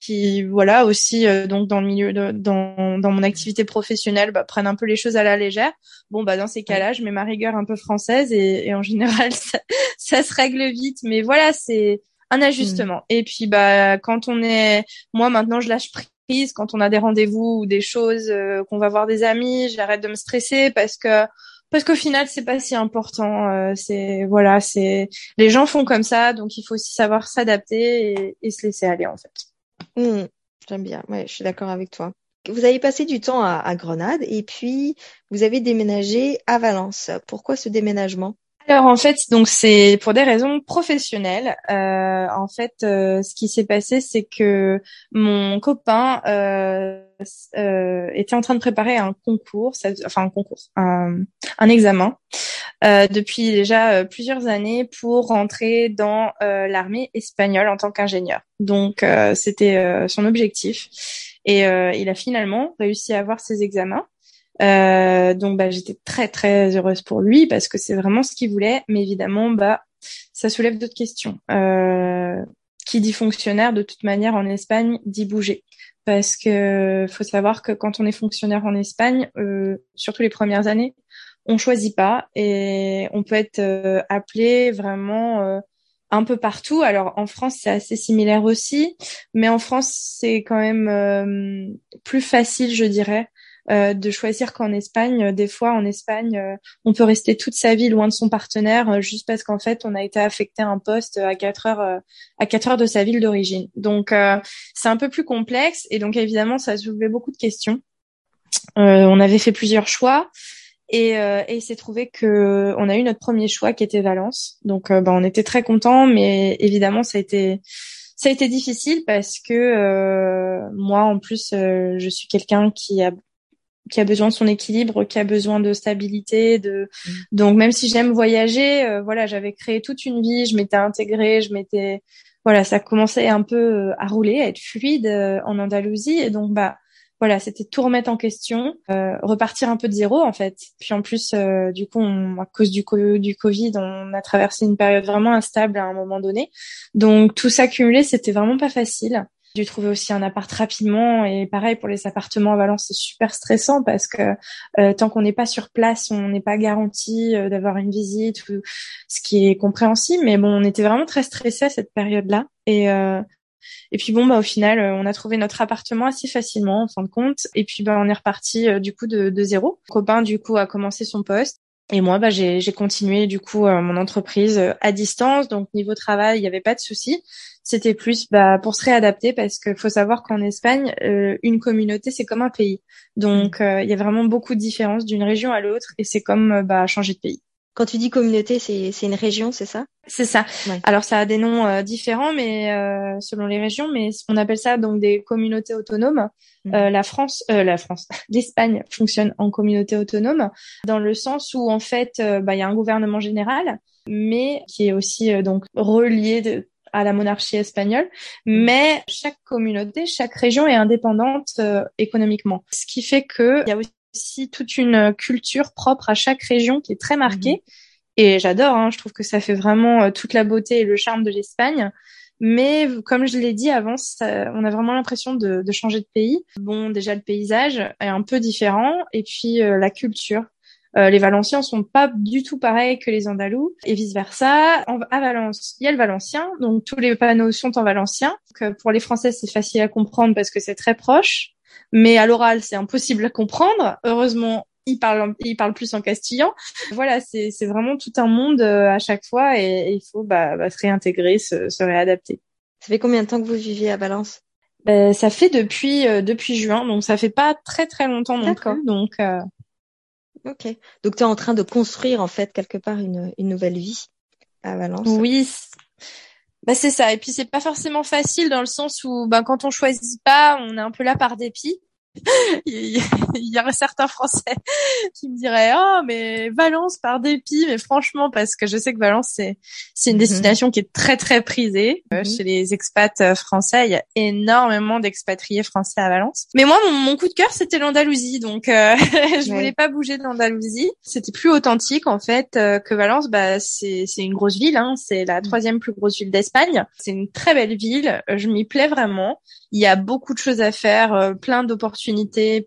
qui voilà aussi donc dans le milieu de, dans dans mon activité professionnelle bah, prennent un peu les choses à la légère. Bon bah dans ces cas-là je mets ma rigueur un peu française et, et en général ça, ça, se règle vite. Mais voilà c'est un ajustement et puis bah quand on est moi maintenant je lâche prise quand on a des rendez-vous ou des choses euh, qu'on va voir des amis, j'arrête de me stresser parce que parce qu'au final c'est pas si important. Euh, c'est voilà, c'est les gens font comme ça, donc il faut aussi savoir s'adapter et, se laisser aller en fait. Mmh, j'aime bien, ouais, je suis d'accord avec toi. Vous avez passé du temps à Grenade et puis vous avez déménagé à Valence. Pourquoi ce déménagement? Alors en fait, donc c'est pour des raisons professionnelles. Euh, en fait, euh, ce qui s'est passé, c'est que mon copain euh, était en train de préparer un concours, enfin un concours, un, examen depuis déjà plusieurs années pour rentrer dans l'armée espagnole en tant qu'ingénieur. Donc c'était son objectif et il a finalement réussi à avoir ses examens. Euh, donc bah, j'étais très très heureuse pour lui parce que c'est vraiment ce qu'il voulait. Mais évidemment, bah ça soulève d'autres questions. Euh, qui dit fonctionnaire, de toute manière, en Espagne, dit bouger. Parce que faut savoir que quand on est fonctionnaire en Espagne, euh, surtout les premières années, on choisit pas et on peut être euh, appelé vraiment euh, un peu partout. Alors en France, c'est assez similaire aussi, mais en France, c'est quand même euh, plus facile, je dirais, euh, de choisir qu'en Espagne, euh, des fois en Espagne, euh, on peut rester toute sa vie loin de son partenaire juste parce qu'en fait on a été affecté à un poste à quatre heures à quatre heures de sa ville d'origine. Donc c'est un peu plus complexe et donc évidemment ça soulevait beaucoup de questions. on avait fait plusieurs choix. Et, euh, et il s'est trouvé que on a eu notre premier choix qui était Valence. Donc bah, on était très contents, mais évidemment ça a été ça a été difficile parce que moi en plus je suis quelqu'un qui a qui a besoin de son équilibre, qui a besoin de stabilité, de mm. donc même si j'aime voyager, euh, voilà, j'avais créé toute une vie, je m'étais intégrée, je m'étais voilà, ça commençait un peu euh, à rouler, à être fluide euh, en Andalousie et donc bah voilà, c'était tout remettre en question, repartir un peu de zéro en fait. Puis en plus, du coup, à cause du, du Covid, on a traversé une période vraiment instable à un moment donné. Donc tout ça cumulé, c'était vraiment pas facile dû trouver aussi un appart rapidement. Et pareil pour les appartements à Valence c'est super stressant parce que euh, tant qu'on n'est pas sur place on n'est pas garanti euh, d'avoir une visite ou ce qui est compréhensible. Mais bon on était vraiment très stressés à cette période là et euh, et puis bon bah au final on a trouvé notre appartement assez facilement en fin de compte. Et puis bah on est reparti du coup de, de zéro. Le copain du coup a commencé son poste Et moi, bah, j'ai continué du coup mon entreprise à distance. Donc niveau travail, il n'y avait pas de souci. C'était plus bah, pour se réadapter parce qu'il faut savoir qu'en Espagne, une communauté c'est comme un pays. Donc il y a vraiment beaucoup de différences d'une région à l'autre et c'est comme bah, changer de pays. Quand tu dis communauté, c'est une région, c'est ça? C'est ça. Alors ça a des noms euh, différents, mais euh, selon les régions, mais on appelle ça donc des communautés autonomes. Mhm. Euh, la France, la France, l'Espagne fonctionne en communauté autonome dans le sens où en fait, bah, il y a un gouvernement général, mais qui est aussi donc relié à la monarchie espagnole, mhm. mais chaque communauté, chaque région est indépendante économiquement. Ce qui fait que il y a aussi aussi toute une culture propre à chaque région qui est très marquée. Mhm. Et j'adore, hein, je trouve que ça fait vraiment euh, toute la beauté et le charme de l'Espagne. Mais comme je l'ai dit avant, on a vraiment l'impression de, de, changer de pays. Bon, déjà le paysage est un peu différent, et puis euh, la culture. Euh, les Valenciens sont pas du tout pareils que les Andalous, et vice versa. à Valence, il y a le Valencien, donc tous les panneaux sont en valencien. Donc, pour les Français, c'est facile à comprendre parce que c'est très proche mais à l'oral, c'est impossible à comprendre. Heureusement, il parle, il parle plus en castillan. Voilà, c'est, vraiment tout un monde euh, à chaque fois et, il faut bah, bah, se réintégrer, se, se, réadapter. Ça fait combien de temps que vous vivez à Valence? Ben, Ça fait depuis euh, depuis juin, donc ça fait pas très très longtemps non plus. Donc, euh... ok. Donc tu es en train de construire en fait quelque part une, une nouvelle vie à Valence? Oui, bah c'est ça. Et puis c'est pas forcément facile dans le sens où bah, quand on choisit pas, on est un peu là par dépit. il y aurait certains Français qui me diraient oh mais Valence par dépit mais franchement parce que je sais que Valence c'est c'est une mhm. destination qui est très très prisée. Euh, mhm. chez les expats euh, français il y a énormément d'expatriés français à Valence. Mais moi mon, coup de cœur c'était l'Andalousie. Donc euh, je voulais pas bouger de l'Andalousie. C'était plus authentique en fait que Valence. Bah c'est c'est une grosse ville hein. c'est la mhm. troisième plus grosse ville d'Espagne. C'est une très belle ville. Je m'y plais vraiment. Il y a beaucoup de choses à faire plein d'opportunités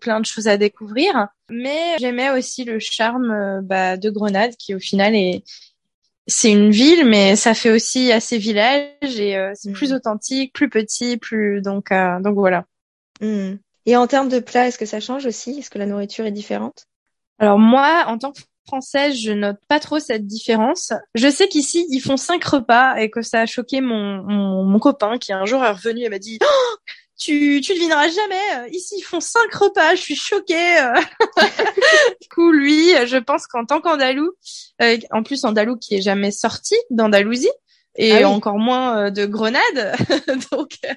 plein de choses à découvrir. Mais j'aimais aussi le charme euh, bah, de Grenade, qui au final est c'est une ville, mais ça fait aussi assez village et euh, c'est plus mm. authentique, plus petit, plus donc euh, donc voilà. Mm. Et en termes de plats, est-ce que ça change aussi? Est-ce que la nourriture est différente? Alors moi, en tant que française, je note pas trop cette différence. Je sais qu'ici ils font cinq repas et que ça a choqué mon mon, mon copain qui un jour est revenu et m'a dit oh tu tu devineras jamais. Ici, ils font cinq repas. Je suis choquée. du coup, lui, je pense qu'en tant qu'Andalou, euh, en plus Andalou qui est jamais sorti d'Andalousie et ah encore moins euh, de Grenade, donc euh,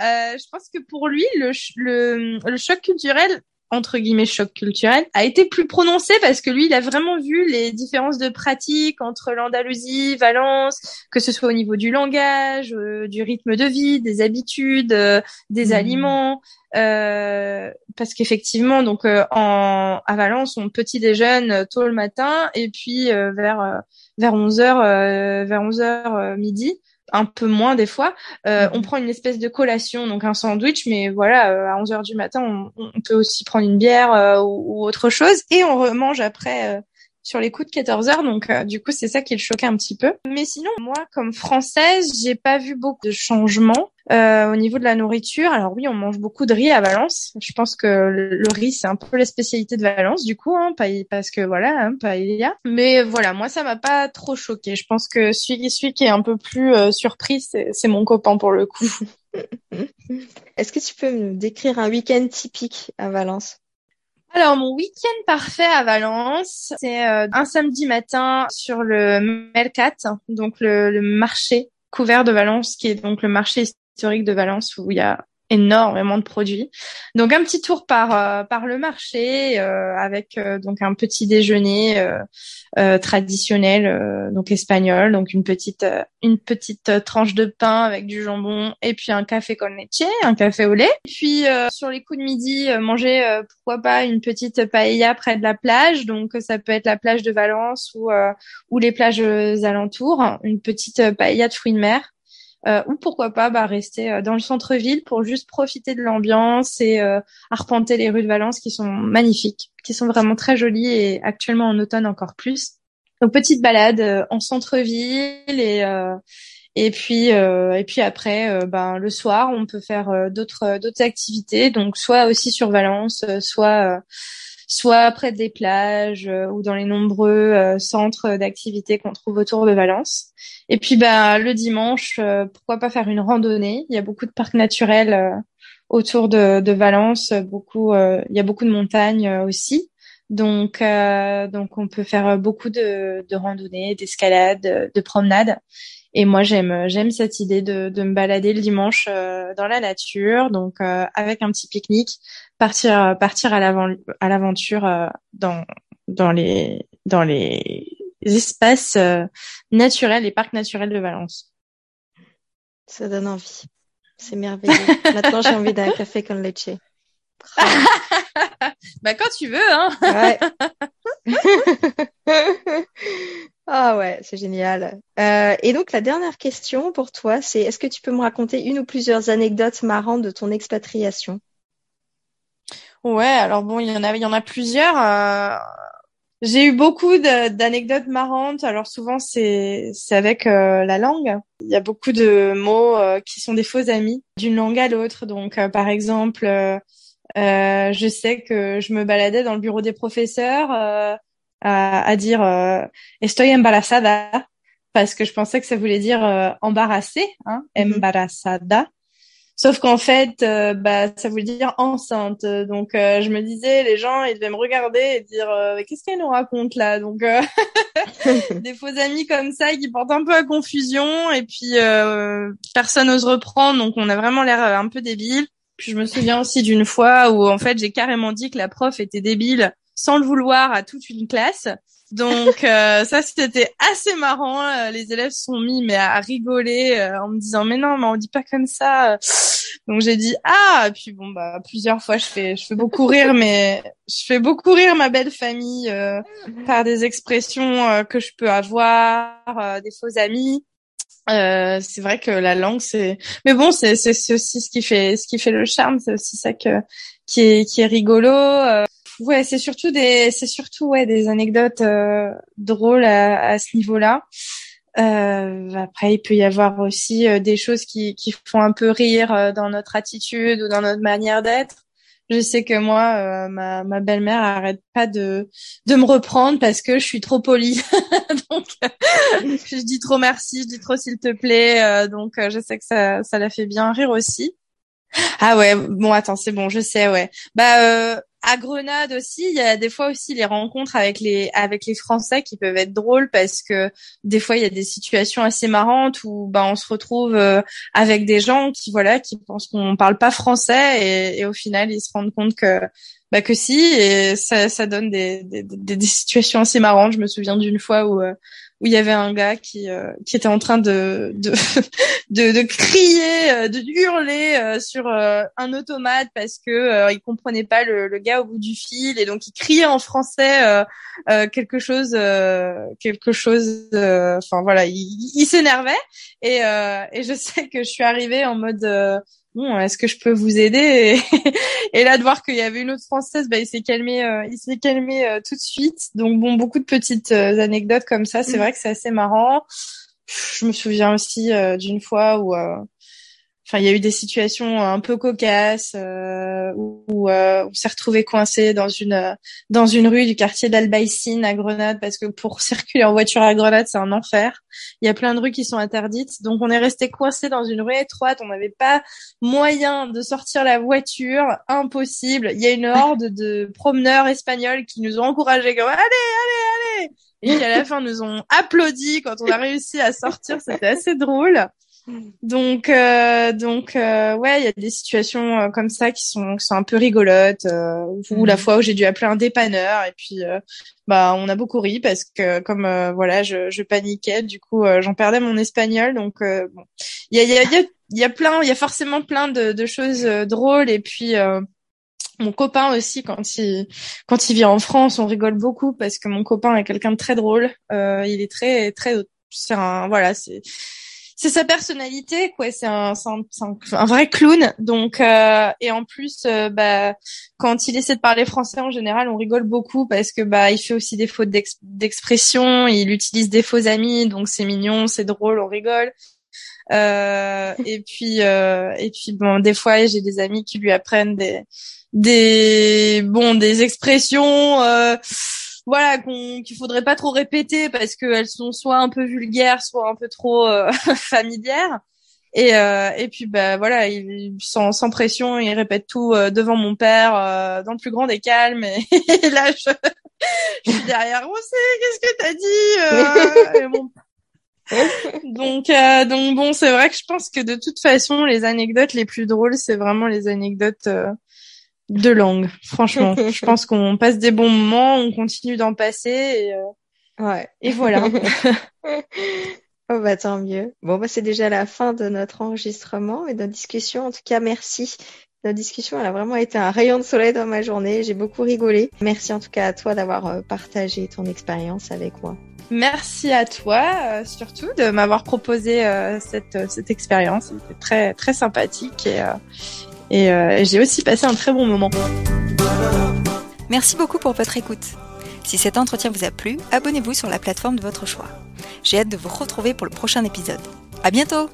je pense que pour lui, le, le, le choc culturel entre guillemets choc culturel a été plus prononcé parce que lui il a vraiment vu les différences de pratique entre l'Andalousie, Valence, que ce soit au niveau du langage, euh, du rythme de vie, des habitudes, euh, des mmh. aliments. Euh, parce qu'effectivement, donc en à Valence, on petit déjeune tôt le matin et puis vers vers 11 h vers 11 h midi un peu moins des fois. Euh, on mhm. prend une espèce de collation, donc un sandwich, mais voilà, euh, à 11 heures du matin, on, peut aussi prendre une bière euh, ou, autre chose, et on remange après sur les coups de 14 heures. Donc, du coup, c'est ça qui le choquait un petit peu. Mais sinon, moi, comme française, j'ai pas vu beaucoup de changements. Euh, au niveau de la nourriture, alors oui, on mange beaucoup de riz à Valence. Je pense que le, riz, c'est un peu la spécialité de Valence, du coup, hein, parce que voilà, hein, a. Mais voilà, moi, ça m'a pas trop choqué. Je pense que celui, qui est un peu plus euh, surpris, c'est mon copain pour le coup. Est-ce que tu peux me décrire un week-end typique à Valence? Alors mon week-end parfait à Valence, c'est euh, un samedi matin sur le Mercat, donc le, le, marché couvert de Valence, qui est donc le marché historique de Valence où il y a énormément de produits. Donc un petit tour par euh, par le marché euh, avec euh, donc un petit déjeuner traditionnel donc espagnol donc une petite une petite tranche de pain avec du jambon et puis un café con leche, un café au lait. Puis sur les coups de midi manger pourquoi pas une petite paella près de la plage donc ça peut être la plage de Valence ou ou les plages alentours, une petite paella de fruits de mer euh, ou pourquoi pas bah, rester euh, dans le centre-ville pour juste profiter de l'ambiance et euh, arpenter les rues de Valence qui sont magnifiques, qui sont vraiment très jolies et actuellement en automne encore plus. Donc petite balade en centre-ville et et puis et puis après ben le soir on peut faire d'autres d'autres activités donc soit aussi sur Valence soit soit près des plages ou dans les nombreux centres d'activités qu'on trouve autour de Valence. Et puis bah le dimanche, pourquoi pas faire une randonnée Il y a beaucoup de parcs naturels autour de, de Valence, beaucoup il y a beaucoup de montagnes aussi. Donc, euh, donc on peut faire beaucoup de, de randonnées, d'escalades, de promenades. Et moi, j'aime, j'aime cette idée de, de me balader le dimanche euh, dans la nature, donc euh, avec un petit pique-nique, partir, partir à l'aventure dans, dans les, dans les espaces naturels, les parcs naturels de Valence. Ça donne envie. C'est merveilleux. Maintenant, j'ai envie d'un café con leche. bah quand tu veux, hein. ouais. ah ouais, c'est génial. Euh, et donc la dernière question pour toi, c'est est-ce que tu peux me raconter une ou plusieurs anecdotes marrantes de ton expatriation? Ouais, alors bon, il y en a, il y en a plusieurs. Euh, j'ai eu beaucoup d'anecdotes marrantes. Alors souvent c'est c'est avec euh, la langue. Il y a beaucoup de mots qui sont des faux amis d'une langue à l'autre. Donc par exemple euh, je sais que je me baladais dans le bureau des professeurs euh, à, à, dire euh, estoy embarazada parce que je pensais que ça voulait dire euh, embarrassée, hein, mm-hmm. embarazada. Sauf qu'en fait, euh, bah, ça voulait dire enceinte. Donc, je me disais, les gens, ils devaient me regarder et dire, qu'est-ce qu'elle nous raconte là? Donc, des faux amis comme ça qui portent un peu à confusion et puis personne n'ose reprendre. Donc, on a vraiment l'air un peu débile. Puis je me souviens aussi d'une fois où en fait j'ai carrément dit que la prof était débile sans le vouloir à toute une classe. Donc euh, ça c'était assez marrant. Euh, les élèves sont mis mais à rigoler euh, en me disant mais non mais on dit pas comme ça. Donc j'ai dit ah et puis bon bah plusieurs fois je fais je fais beaucoup rire mais je fais beaucoup rire ma belle famille par des expressions que je peux avoir des faux amis. Euh, c'est vrai que la langue, c'est. Mais bon, c'est c'est aussi ce qui fait ce qui fait le charme. C'est aussi ça que qui est qui est rigolo. Euh, ouais, c'est surtout des c'est surtout ouais des anecdotes euh, drôles à, à ce niveau-là. Euh, après, il peut y avoir aussi des choses qui qui font un peu rire dans notre attitude ou dans notre manière d'être. Je sais que moi, euh, ma, ma belle-mère arrête pas de de me reprendre parce que je suis trop polie. donc, je dis trop merci, je dis trop s'il te plaît. Euh, donc, euh, je sais que ça ça la fait bien rire aussi. Ah ouais, bon attends, c'est bon, je sais, ouais. Bah à Grenade aussi, il y a des fois aussi les rencontres avec les avec les Français qui peuvent être drôles parce que des fois il y a des situations assez marrantes où bah on se retrouve euh, avec des gens qui voilà qui pensent qu'on parle pas français et, et, au final ils se rendent compte que bah que si et ça ça donne des des, des, des situations assez marrantes. Je me souviens d'une fois où euh, où il y avait un gars qui euh, qui était en train de de de, de crier, euh, de hurler euh, sur un automate parce que il comprenait pas le, le, gars au bout du fil et donc il criait en français quelque chose quelque chose enfin voilà il, il s'énervait et et je sais que je suis arrivée en mode bon, est-ce que je peux vous aider et, là de voir qu'il y avait une autre française, bah, il s'est calmé, euh, il s'est calmé euh, tout de suite. Donc bon, beaucoup de petites euh, anecdotes comme ça. C'est mm. vrai que c'est assez marrant. Je me souviens aussi d'une fois où Enfin, il y a eu des situations un peu cocasses euh, où, euh, on s'est retrouvé coincé dans une dans une rue du quartier d'Albaïcine à Grenade parce que pour circuler en voiture à Grenade c'est un enfer. Il y a plein de rues qui sont interdites, donc on est resté coincé dans une rue étroite. On n'avait pas moyen de sortir la voiture, impossible. Il y a une horde de promeneurs espagnols qui nous ont encouragés comme allez allez allez et qui à la fin nous ont applaudi quand on a réussi à sortir. C'était assez drôle. Donc, euh, donc, euh, ouais, il y a des situations euh, comme ça qui sont, qui sont un peu rigolotes. Euh, ou la mhm. fois où j'ai dû appeler un dépanneur et puis, bah, on a beaucoup ri parce que comme voilà, je, je paniquais, du coup, j'en perdais mon espagnol. Donc, bon, il y a, il y a, il y a, y a plein, il y a forcément plein de, de choses drôles et puis. Mon copain aussi, quand il quand il vient en France, on rigole beaucoup parce que mon copain est quelqu'un de très drôle. il est très très, c'est un voilà, c'est c'est sa personnalité quoi. C'est un, un, un, vrai clown. Donc euh, et en plus euh, bah quand il essaie de parler français en général on rigole beaucoup parce que bah il fait aussi des fautes d'expression. Il utilise des faux amis. Donc c'est mignon c'est drôle on rigole. Euh, et puis euh, et puis bon des fois j'ai des amis qui lui apprennent des des bon des expressions euh, voilà qu'on qu'il faudrait pas trop répéter parce qu'elles sont soit un peu vulgaires soit un peu trop euh, familières. Et euh, et puis bah voilà il, sans sans pression il répète tout euh, devant mon père euh, dans le plus grand des calmes. Et, et là je, je suis derrière on sait qu'est-ce que t'as dit et mon donc, euh, donc bon, c'est vrai que je pense que de toute façon, les anecdotes les plus drôles, c'est vraiment les anecdotes euh, de langue. Franchement, je pense qu'on passe des bons moments, on continue d'en passer, et, euh, Ouais. et voilà. Oh bah tant mieux. Bon bah c'est déjà la fin de notre enregistrement et de notre discussion. En tout cas, merci. Notre discussion, elle a vraiment été un rayon de soleil dans ma journée. J'ai beaucoup rigolé. Merci en tout cas à toi d'avoir euh, partagé ton expérience avec moi. Merci à toi, euh, surtout de m'avoir proposé euh, cette cette expérience. C'était très très sympathique et et, euh, euh, et j'ai aussi passé un très bon moment. Merci beaucoup pour votre écoute. Si cet entretien vous a plu, abonnez-vous sur la plateforme de votre choix. J'ai hâte de vous retrouver pour le prochain épisode. À bientôt!